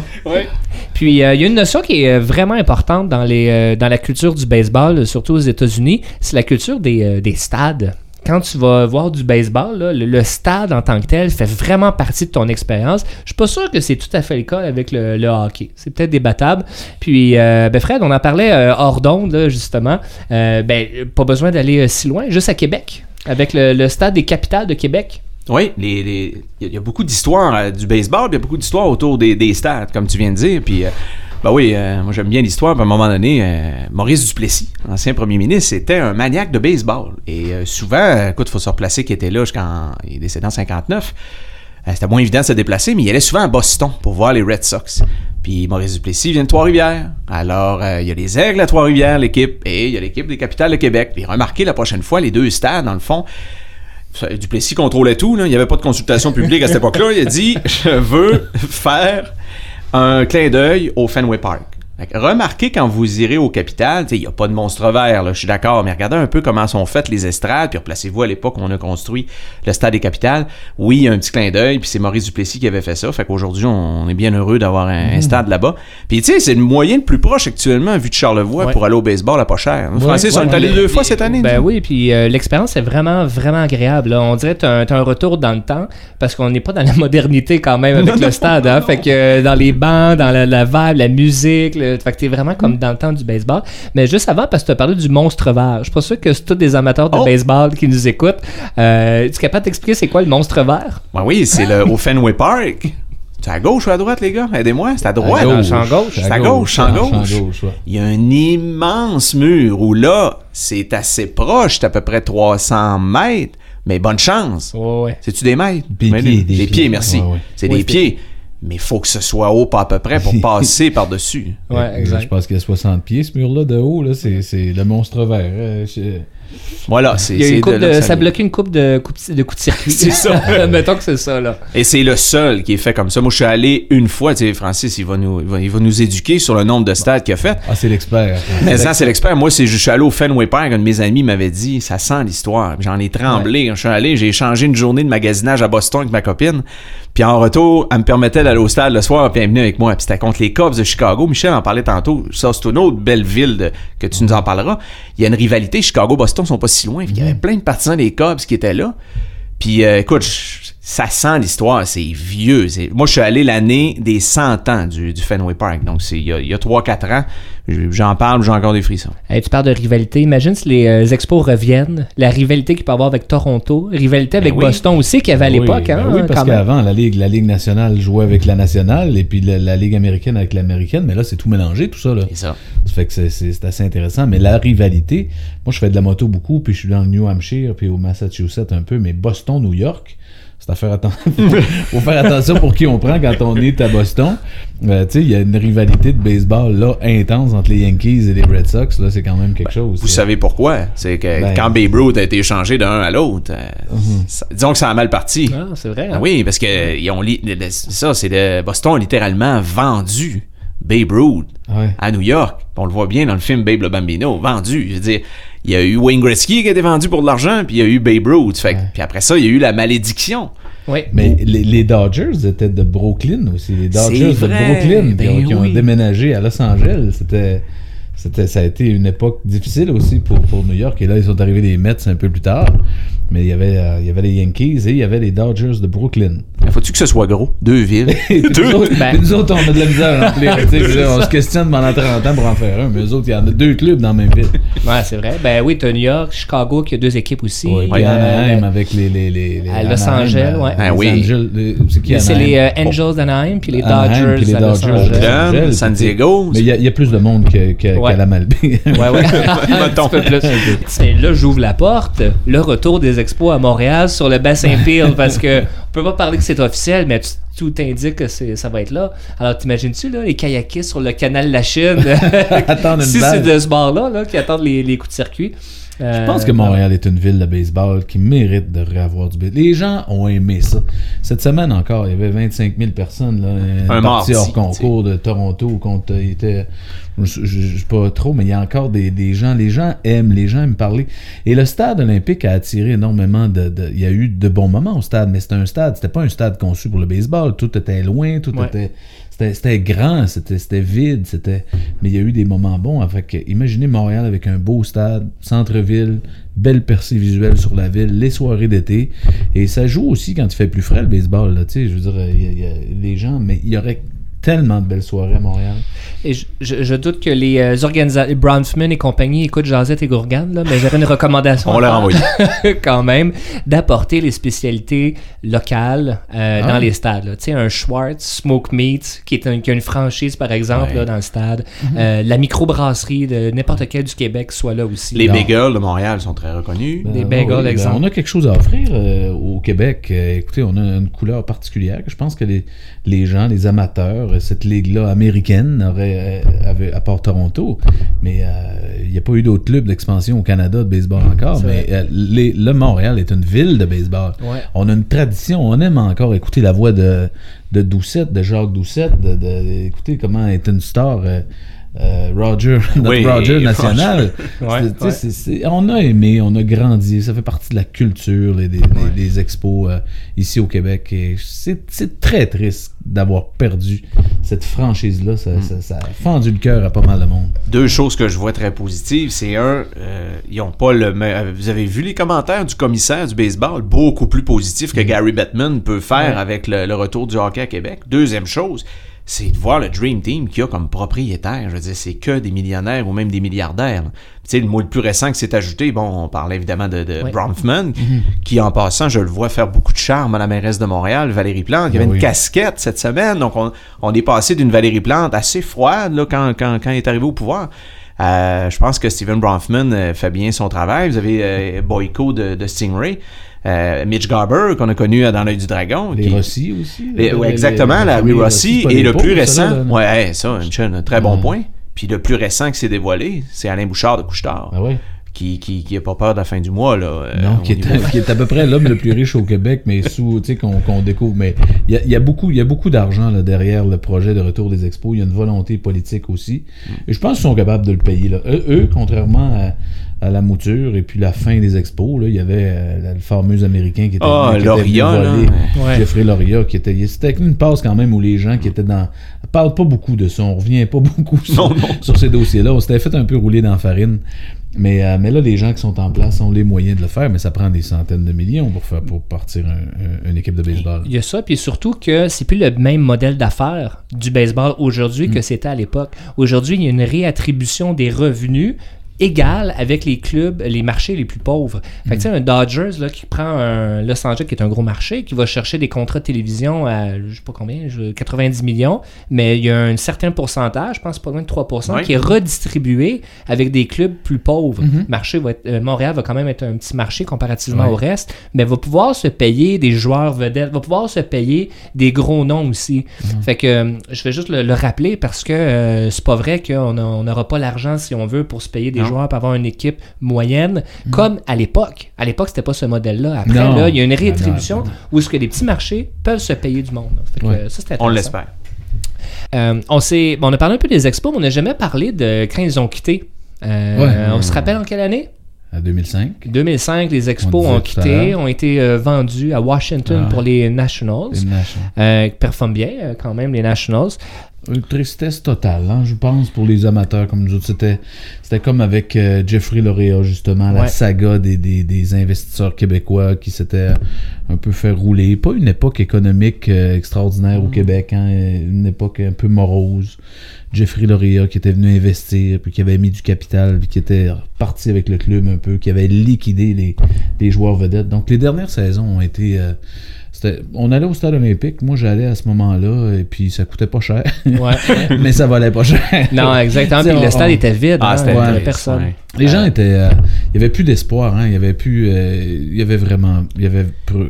Puis euh, il y a une notion qui est euh, vraiment importante dans, les, euh, dans la culture du baseball, euh, surtout aux États-Unis, c'est la culture des, euh, des stades. Quand tu vas voir du baseball, le, stade en tant que tel fait vraiment partie de ton expérience. Je suis pas sûr que c'est tout à fait le cas avec le, hockey. C'est peut-être débattable. Puis, euh, ben Fred, on en parlait euh, hors d'onde, justement. Euh, ben, pas besoin d'aller euh, si loin, juste à Québec, avec le, stade des capitales de Québec. Oui, les- les- il y, a- il beaucoup d'histoires du baseball, il y a beaucoup d'histoires autour des, des stades, comme tu viens de dire. Puis, ben oui, euh, moi j'aime bien l'histoire. À un moment donné, euh, Maurice Duplessis, ancien premier ministre, c'était un maniaque de baseball. Et euh, souvent, écoute, il faut se replacer qui était là jusqu'en. Il est décédé en 59. Euh, c'était moins évident de se déplacer, mais il allait souvent à Boston pour voir les Red Sox. Puis Maurice Duplessis vient de Trois-Rivières. Alors, il y a les Aigles à Trois-Rivières, l'équipe, et il y a l'équipe des Capitales de Québec. Puis remarquez la prochaine fois, les deux stades, dans le fond, Duplessis contrôlait tout. Il n'y avait pas de consultation publique à cette époque-là. Il a dit Je veux faire un clin d'œil au Fenway Park. Remarquez quand vous irez au tu sais, il n'y a pas de monstre vert, là, je suis d'accord, mais regardez un peu comment sont faites les estrades, puis replacez-vous à l'époque où on a construit le stade des capitales. Oui, il y a un petit clin d'œil, puis c'est Maurice Duplessis qui avait fait ça. Fait qu'aujourd'hui, on est bien heureux d'avoir un, un stade là-bas. Puis tu sais, c'est le moyen le plus proche actuellement, vu de Charlevoix, Ouais. pour aller au baseball à pas cher. Francis, ouais, on est allé ouais. deux fois cette année. Ben oui, puis euh, l'expérience est vraiment, vraiment agréable. là. On dirait que t'as un, t'as un retour dans le temps parce qu'on n'est pas dans la (laughs) modernité quand même avec le stade. Hein? Fait que euh, dans les bancs, dans la, la vibe, la musique, le- fait que t'es vraiment comme dans le temps du baseball. Mais juste avant, parce que tu as parlé du monstre vert. Je suis pas sûr que c'est tous des amateurs de Oh. baseball qui nous écoutent. Euh, es-tu capable d'expliquer c'est quoi le monstre vert? Ben oui, c'est le, au Fenway Park. C'est à gauche ou à droite, les gars? Aidez-moi. C'est à droite. gauche. champ gauche? C'est à gauche, champ gauche. Gauche, ouais. Il y a un immense mur où là, c'est assez proche, c'est à peu près 300 mètres, mais bonne chance. Ouais, ouais. C'est-tu des mètres? Des pieds, des, des des pieds. pieds, merci. Ouais, ouais. C'est Oui, des pieds. Mais il faut que ce soit haut pas à peu près pour (laughs) passer par-dessus. Ouais, exact. Je pense qu'il y a 60 pieds, ce mur-là, de haut. Là, c'est, c'est le monstre vert. euh, je- Voilà, c'est Il y a c'est une coupe de de, là que ça bloquait une coupe de, coupe, de coups de circuit. C'est ça. (laughs) Mettons que c'est ça, là. Et c'est le seul qui est fait comme ça. Moi, je suis allé une fois. Tu sais, Francis, il va nous, il va, il va nous éduquer sur le nombre de stades qu'il a fait. Ah, c'est l'expert. Mais ça, c'est l'expert. Moi, c'est, je suis allé au Fenway Park. Un de mes amis m'avait dit, ça sent l'histoire. J'en ai tremblé. Je suis allé, j'ai échangé une journée de magasinage à Boston avec ma copine. Puis en retour, elle me permettait d'aller au stade le soir, puis elle venait avec moi. Puis c'était contre les Cubs de Chicago. Michel en parlait tantôt. Ça, c'est une autre belle ville de- que tu nous en parleras. Il y a une rivalité. Chicago-Boston sont pas si loin. Il y avait plein de partisans des Cubs qui étaient là. Puis euh, écoute, ça sent l'histoire, c'est vieux. C'est- Moi, je suis allé l'année des 100 ans du, du Fenway Park. Donc, c'est il y a, il y a 3-4 ans. J'en parle, j'ai encore des frissons. Hey, tu parles de rivalité. Imagine si les euh, expos reviennent. La rivalité qu'il peut y avoir avec Toronto. Rivalité avec oui. Boston aussi, qu'il y avait à Oui, l'époque. ben hein, oui, parce qu'avant, la Ligue, la Ligue nationale jouait avec la nationale et puis la, la Ligue américaine avec l'américaine, mais là, c'est tout mélangé, tout ça. Là. C'est ça. Ça fait que c'est- c'est c'est assez intéressant. Mais la rivalité, moi, je fais de la moto beaucoup, puis je suis dans le New Hampshire, puis au Massachusetts un peu, mais Boston, New York, c'est à faire attention. (laughs) faut faire attention pour qui on prend quand on est à Boston. Euh, tu sais, il y a une rivalité de baseball là intense entre les Yankees et les Red Sox. Là, c'est quand même quelque chose. Vous ça. savez pourquoi? C'est que Ben- quand Babe Ruth a été échangé d'un à l'autre, euh, ça- disons que ça a mal parti. Ah, c'est vrai. Ah hein? oui, parce que ils ont li- le- le- ça, c'est de Boston a littéralement vendu Babe Ruth Ouais. à New York. On le voit bien dans le film Babe le Bambino, vendu. Je veux dire, il y a eu Wayne Gretzky qui a été vendu pour de l'argent, puis il y a eu Babe Ruth. Fait Puis après ça, il y a eu la malédiction. Oui. Mais les, les Dodgers étaient de Brooklyn aussi. Les Dodgers de Brooklyn qui, ben ont, qui ont oui. déménagé à Los Angeles. C'était, ça a été une époque difficile aussi pour, pour New York. Et là, ils sont arrivés les Mets un peu plus tard. Mais il y avait, euh, il y avait les Yankees et il y avait les Dodgers de Brooklyn. Faut-tu que ce soit gros? Deux villes. (laughs) Et nous, autres, Ben- nous autres, on a de la misère à remplir. (laughs) tu on se questionne pendant 30 ans pour en faire un. Mais eux autres, il y en a deux clubs dans la même ville. Ouais, c'est vrai. Ben oui, t'as New York, Chicago, qui a deux équipes aussi. Ouais, puis Euh, Anaheim avec les. les, les, les à Los Anaheim, Angeles, euh, ouais. Ah oui. C'est qui c'est Anaheim? les euh, Angels d'Anaheim, puis les Anaheim, Dodgers puis les à Los Dodgers. Angeles. San Diego. Mais il y, a- il y a plus de monde que, que, Ouais. Ouais. qu'à la Malbaie. Ouais, ouais. (laughs) un peu plus. Là, j'ouvre la porte. Le retour des expos à Montréal sur le bassin Peel parce que on peut pas parler que c'est officiel, mais tu- tout indique que c'est, ça va être là. Alors, t'imagines-tu, là, les kayakistes sur le canal La Chine? (laughs) Attendre une (laughs) si balle. c'est de ce bord-là, là, qui attendent les, les coups de circuit. Euh, Je pense que Montréal est une ville de baseball qui mérite de réavoir du baseball. Les gens ont aimé ça. Cette semaine encore, il y avait 25 000 personnes. Là, Un mardi, hors concours de Toronto contre. il était, je, je sais pas trop, mais il y a encore des, des gens. Les gens aiment, les gens aiment parler. Et le stade olympique a attiré énormément de. de- il y a eu de bons moments au stade, mais c'était un stade. C'était pas un stade conçu pour le baseball. Tout était loin, tout Ouais. était. C'était c'était grand, c'était c'était vide, c'était. Mais il y a eu des moments bons. Fait que, imaginez Montréal avec un beau stade, centre-ville, belle percée visuelle sur la ville, les soirées d'été. Et ça joue aussi quand il fait plus frais le baseball. Là, je veux dire, y a- il y a les gens, mais il y aurait tellement de belles soirées à Montréal. Et je, je- je doute que les euh, organisateurs, Bronfman et compagnie écoutent Jazette et Gourgane, là, mais j'aurais une recommandation. On faire, envoie. (laughs) quand même, d'apporter les spécialités locales euh, Ah. dans les stades. Tu sais, un Schwartz Smoke Meat, qui, est un- qui a une franchise, par exemple, Ouais. là, dans le stade. Mhm. Euh, la microbrasserie de n'importe quel du Québec soit là aussi. Les Non. bagels de Montréal sont très reconnus. Des Ben, bagels, oui, ben, exemple. on a quelque chose à offrir euh, au Québec. Euh, écoutez, on a une couleur particulière. Je pense que les, les gens, les amateurs, cette ligue-là américaine aurait, euh, avait, à part Toronto, mais euh, il n'y a pas eu d'autres clubs d'expansion au Canada de baseball encore. Mais euh, les- le Montréal est une ville de baseball. Ouais. On a une tradition. On aime encore écouter la voix de, de Doucette, de Jacques Doucette, de, de- comment est une star. euh, euh, Roger, (laughs) notre Oui, Roger national. (laughs) Ouais, on a aimé, on a grandi, ça fait partie de la culture les- expos euh, ici au Québec. C'est très triste d'avoir perdu cette franchise-là. Ça, Mm. ça- ça a fendu le cœur à pas mal de monde. Deux choses que je vois très positives. C'est un, euh, ils ont pas le. Vous avez vu les commentaires du commissaire du baseball, beaucoup plus positifs que Gary Bettman peut faire avec le, le retour du hockey à Québec. Deuxième chose, c'est de voir le Dream Team qu'il y a comme propriétaire. Je veux dire, c'est que des millionnaires ou même des milliardaires. Tu sais, le mot le plus récent qui s'est ajouté, bon, on parlait évidemment de, de. Bronfman, qui en passant, je le vois faire beaucoup de charme à la mairesse de Montréal, Valérie Plante. Il y avait une casquette cette semaine, donc on, on est passé d'une Valérie Plante assez froide là, quand, quand, quand il est arrivé au pouvoir. Euh, je pense que Steven Bronfman euh, fait bien son travail. Vous avez euh, Boyko de, de Stingray, euh, Mitch Garber qu'on a connu euh, dans l'œil du dragon. Les qui- Rossi aussi. les- là, ouais, les- exactement, les- la Rue Rossi. Et le plus ça, récent, là. ouais, ça, un très bon Ouais. point. Puis le plus récent qui s'est dévoilé, c'est Alain Bouchard de Couchetard, Ah ouais? qui, qui, qui a pas peur de la fin du mois. Là, euh, Non, qui est, niveau- (laughs) qui est à peu près l'homme le plus riche au Québec, mais sous, tu sais, qu'on qu'on découvre. Mais il y a, y a beaucoup, il y a beaucoup d'argent là, derrière le projet de retour des expos. Il y a une volonté politique aussi. Et je pense qu'ils sont capables de le payer. Là. Eux, eux, contrairement à, à la mouture et puis la fin des expos, là, il y avait euh, le fameux Américain qui était, Ah, qui était Loria, là. Ouais. Jeffrey Loria, qui était. C'était une passe quand même où les gens qui étaient dans. On parle pas beaucoup de ça. On revient pas (laughs) beaucoup sur, Non, non. sur ces dossiers-là. On s'était fait un peu rouler dans la farine. Mais, euh, mais là, les gens qui sont en place ont les moyens de le faire, mais ça prend des centaines de millions pour, faire, pour partir un- un- une équipe de baseball. Il y a ça, puis surtout que c'est plus le même modèle d'affaires du baseball aujourd'hui Mm. que c'était à l'époque. Aujourd'hui, il y a une réattribution des revenus égale avec les clubs, les marchés les plus pauvres. Fait que tu sais, un Dodgers là, qui prend un Los Angeles qui est un gros marché, qui va chercher des contrats de télévision à je sais pas combien, je- 90 millions, mais il y a un certain pourcentage, je pense pas loin de 3%, Ouais. qui est redistribué avec des clubs plus pauvres. Mhm. Marché va être- euh, Montréal va quand même être un petit marché comparativement au reste, mais va pouvoir se payer des joueurs vedettes, va pouvoir se payer des gros noms aussi. Fait que euh, je vais juste le, le rappeler parce que euh, c'est pas vrai qu'on on n'aura pas l'argent si on veut pour se payer des Non. Joueurs pour avoir une équipe moyenne, comme à l'époque. À l'époque, c'était pas ce modèle-là. Après, Non. là, il y a une Ah, non, non. où est-ce que les petits marchés peuvent se payer du monde. Fait que, Ouais. euh, ça, On l'espère. Euh, on, s'est- bon, on a parlé un peu des expos, mais on n'a jamais parlé de quand ils ont quitté. Euh, Ouais. On se rappelle en quelle année? À 2005, 2005, les expos ont quitté, ont été euh, vendus à Washington Ah. pour les Nationals, les Nationals. euh, qui performent bien euh, quand même, les Nationals. Une tristesse totale, hein, je pense, pour les amateurs comme nous autres. C'était, c'était comme avec euh, Jeffrey Lauréat, justement, la Ouais. saga des, des, des investisseurs québécois qui s'étaient un peu fait rouler. Pas une époque économique euh, extraordinaire au Mm. Québec, hein, une époque un peu morose. Jeffrey Lauréat qui était venu investir, puis qui avait mis du capital, puis qui était parti avec le club un peu, qui avait liquidé les, les joueurs vedettes. Donc les dernières saisons ont été... euh, on allait au stade olympique. Moi, j'allais à ce moment-là, et puis ça coûtait pas cher. Ouais. (laughs) mais ça valait pas cher. non, exactement. Puis le stade on- était vide. Ah, hein, c'était personne. ouais. Les gens étaient. euh, il y avait plus d'espoir, hein. Il y avait plus. euh, il y avait vraiment. Il y avait.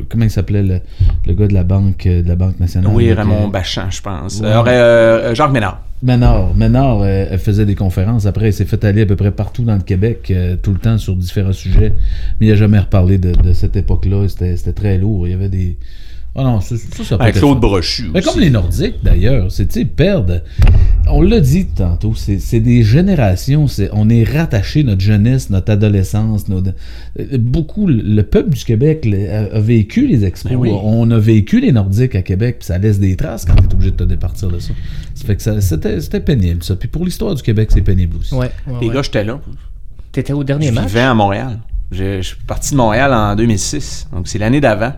Comment il s'appelait le, le gars de la banque, euh, de la Banque nationale? Oui, Raymond qui- Bachand, je pense. Ouais. Euh, euh, Jacques Ménard. Ménard. Ménard euh, elle faisait des conférences. Après, il s'est fait aller à peu près partout dans le Québec, euh, tout le temps sur différents sujets. Mais il n'a jamais reparlé de, de cette époque-là. C'était c'était très lourd. Il y avait des. Oh non, ça, ça, ça Avec Claude. Brochu. Mais aussi. comme les Nordiques, d'ailleurs, c'est, tu sais, perdre. On l'a dit tantôt, c'est, des générations. On est rattaché, notre jeunesse, notre adolescence. Notre, euh, beaucoup, le- le peuple du Québec le- a, a vécu les expos. Ben oui. On a vécu les Nordiques à Québec, puis ça laisse des traces quand tu es obligé de te départir de ça. Ça fait que c'était, pénible, ça. Puis pour l'histoire du Québec, c'est pénible aussi. Ouais, ouais, Les ouais. gars, j'étais là. T'étais au dernier Je match? vivais à Montréal. Je, je suis parti de Montréal en 2006. Donc, c'est l'année d'avant.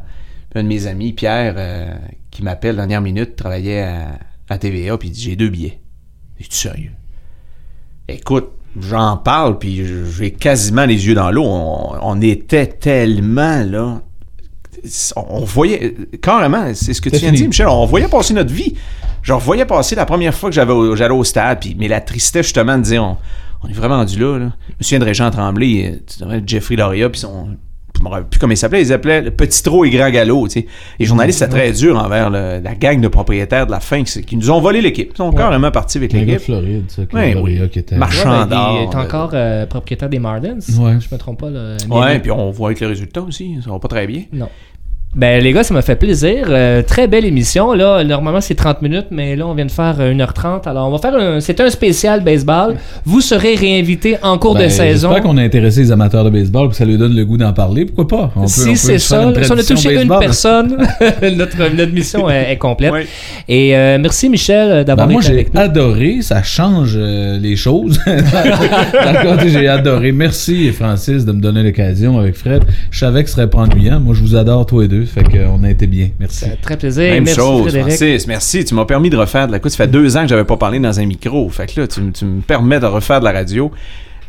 Un de mes amis, Pierre, euh, qui m'appelle dernière minute, travaillait à, TVA, puis il dit J'ai deux billets. Es-tu sérieux? Écoute, j'en parle, puis j'ai quasiment les yeux dans l'eau. On, était tellement là. On, voyait, carrément, c'est ce que tu viens de dire, Michel, on voyait passer notre vie. Je revoyais passer la première fois que j'allais au stade, puis, mais la tristesse justement de dire on, est vraiment rendu là. là. Je me souviens de Régent Tremblay, tu Jeffrey Loria, puis son. Me rappelle plus comment il s'appelait, ils appelaient le petit trot et grand galop. tu sais. Les journalistes, c'était très dur envers le- la gang de propriétaires de la fin qui, qui nous ont volé l'équipe. Ils sont carrément partis avec Un gars de l'équipe. Floride, ça, qui, Ouais, oui. qui était. Marchand. Ouais, ben, d'or, il est encore euh, propriétaire des Mardens. Ouais. Je me trompe pas. Là. Ouais, puis on voit avec les résultats aussi, ça va pas très bien. Non. Ben, les gars, ça m'a fait plaisir. Euh, très belle émission. Là, normalement, c'est 30 minutes, mais là, on vient de faire euh, 1h30. Alors, on va faire un. C'est un spécial baseball. Vous serez réinvité en cours Ben, de saison. J'espère qu'on a intéressé les amateurs de baseball, puis ça leur donne le goût d'en parler. Pourquoi pas? On peut- on si peut c'est ça, une si on a touché une baseball. personne, (laughs) (laughs) notre, notre mission est, est complète. Et euh, merci, Michel, Ben, d'avoir moi, été j'ai avec nous. adoré. Ça change euh, les choses. (laughs) Côté, j'ai adoré. Merci, Francis, de me donner l'occasion avec Fred. Je savais que ce serait pas ennuyant. Moi, je vous adore, tous les deux. Fait qu'on a été bien. Merci. Très plaisir. Même merci, chose, Frédéric. Francis. Merci. Tu m'as permis de refaire de la. Ça fait deux ans que j'avais pas parlé dans un micro. Fait que là, tu, me permets de refaire de la radio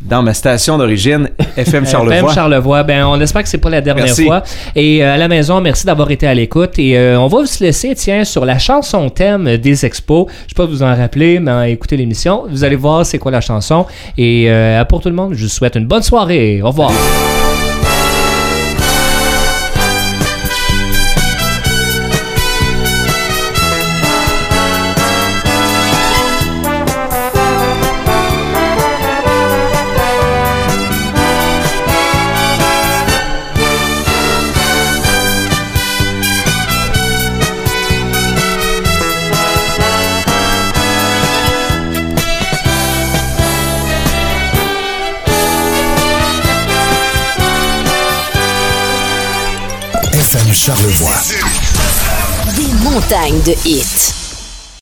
dans ma station d'origine, (laughs) FM Charlevoix. FM Charlevoix. Ben, on espère que c'est pas la dernière Merci. fois. Et euh, à la maison, merci d'avoir été à l'écoute. Et euh, on va se laisser, tiens, sur la chanson thème des expos. Je sais pas vous en rappeler, mais écoutez l'émission. Vous allez voir c'est quoi la chanson. Et euh, pour tout le monde, je vous souhaite une bonne soirée. Au revoir. Montagnes de hits.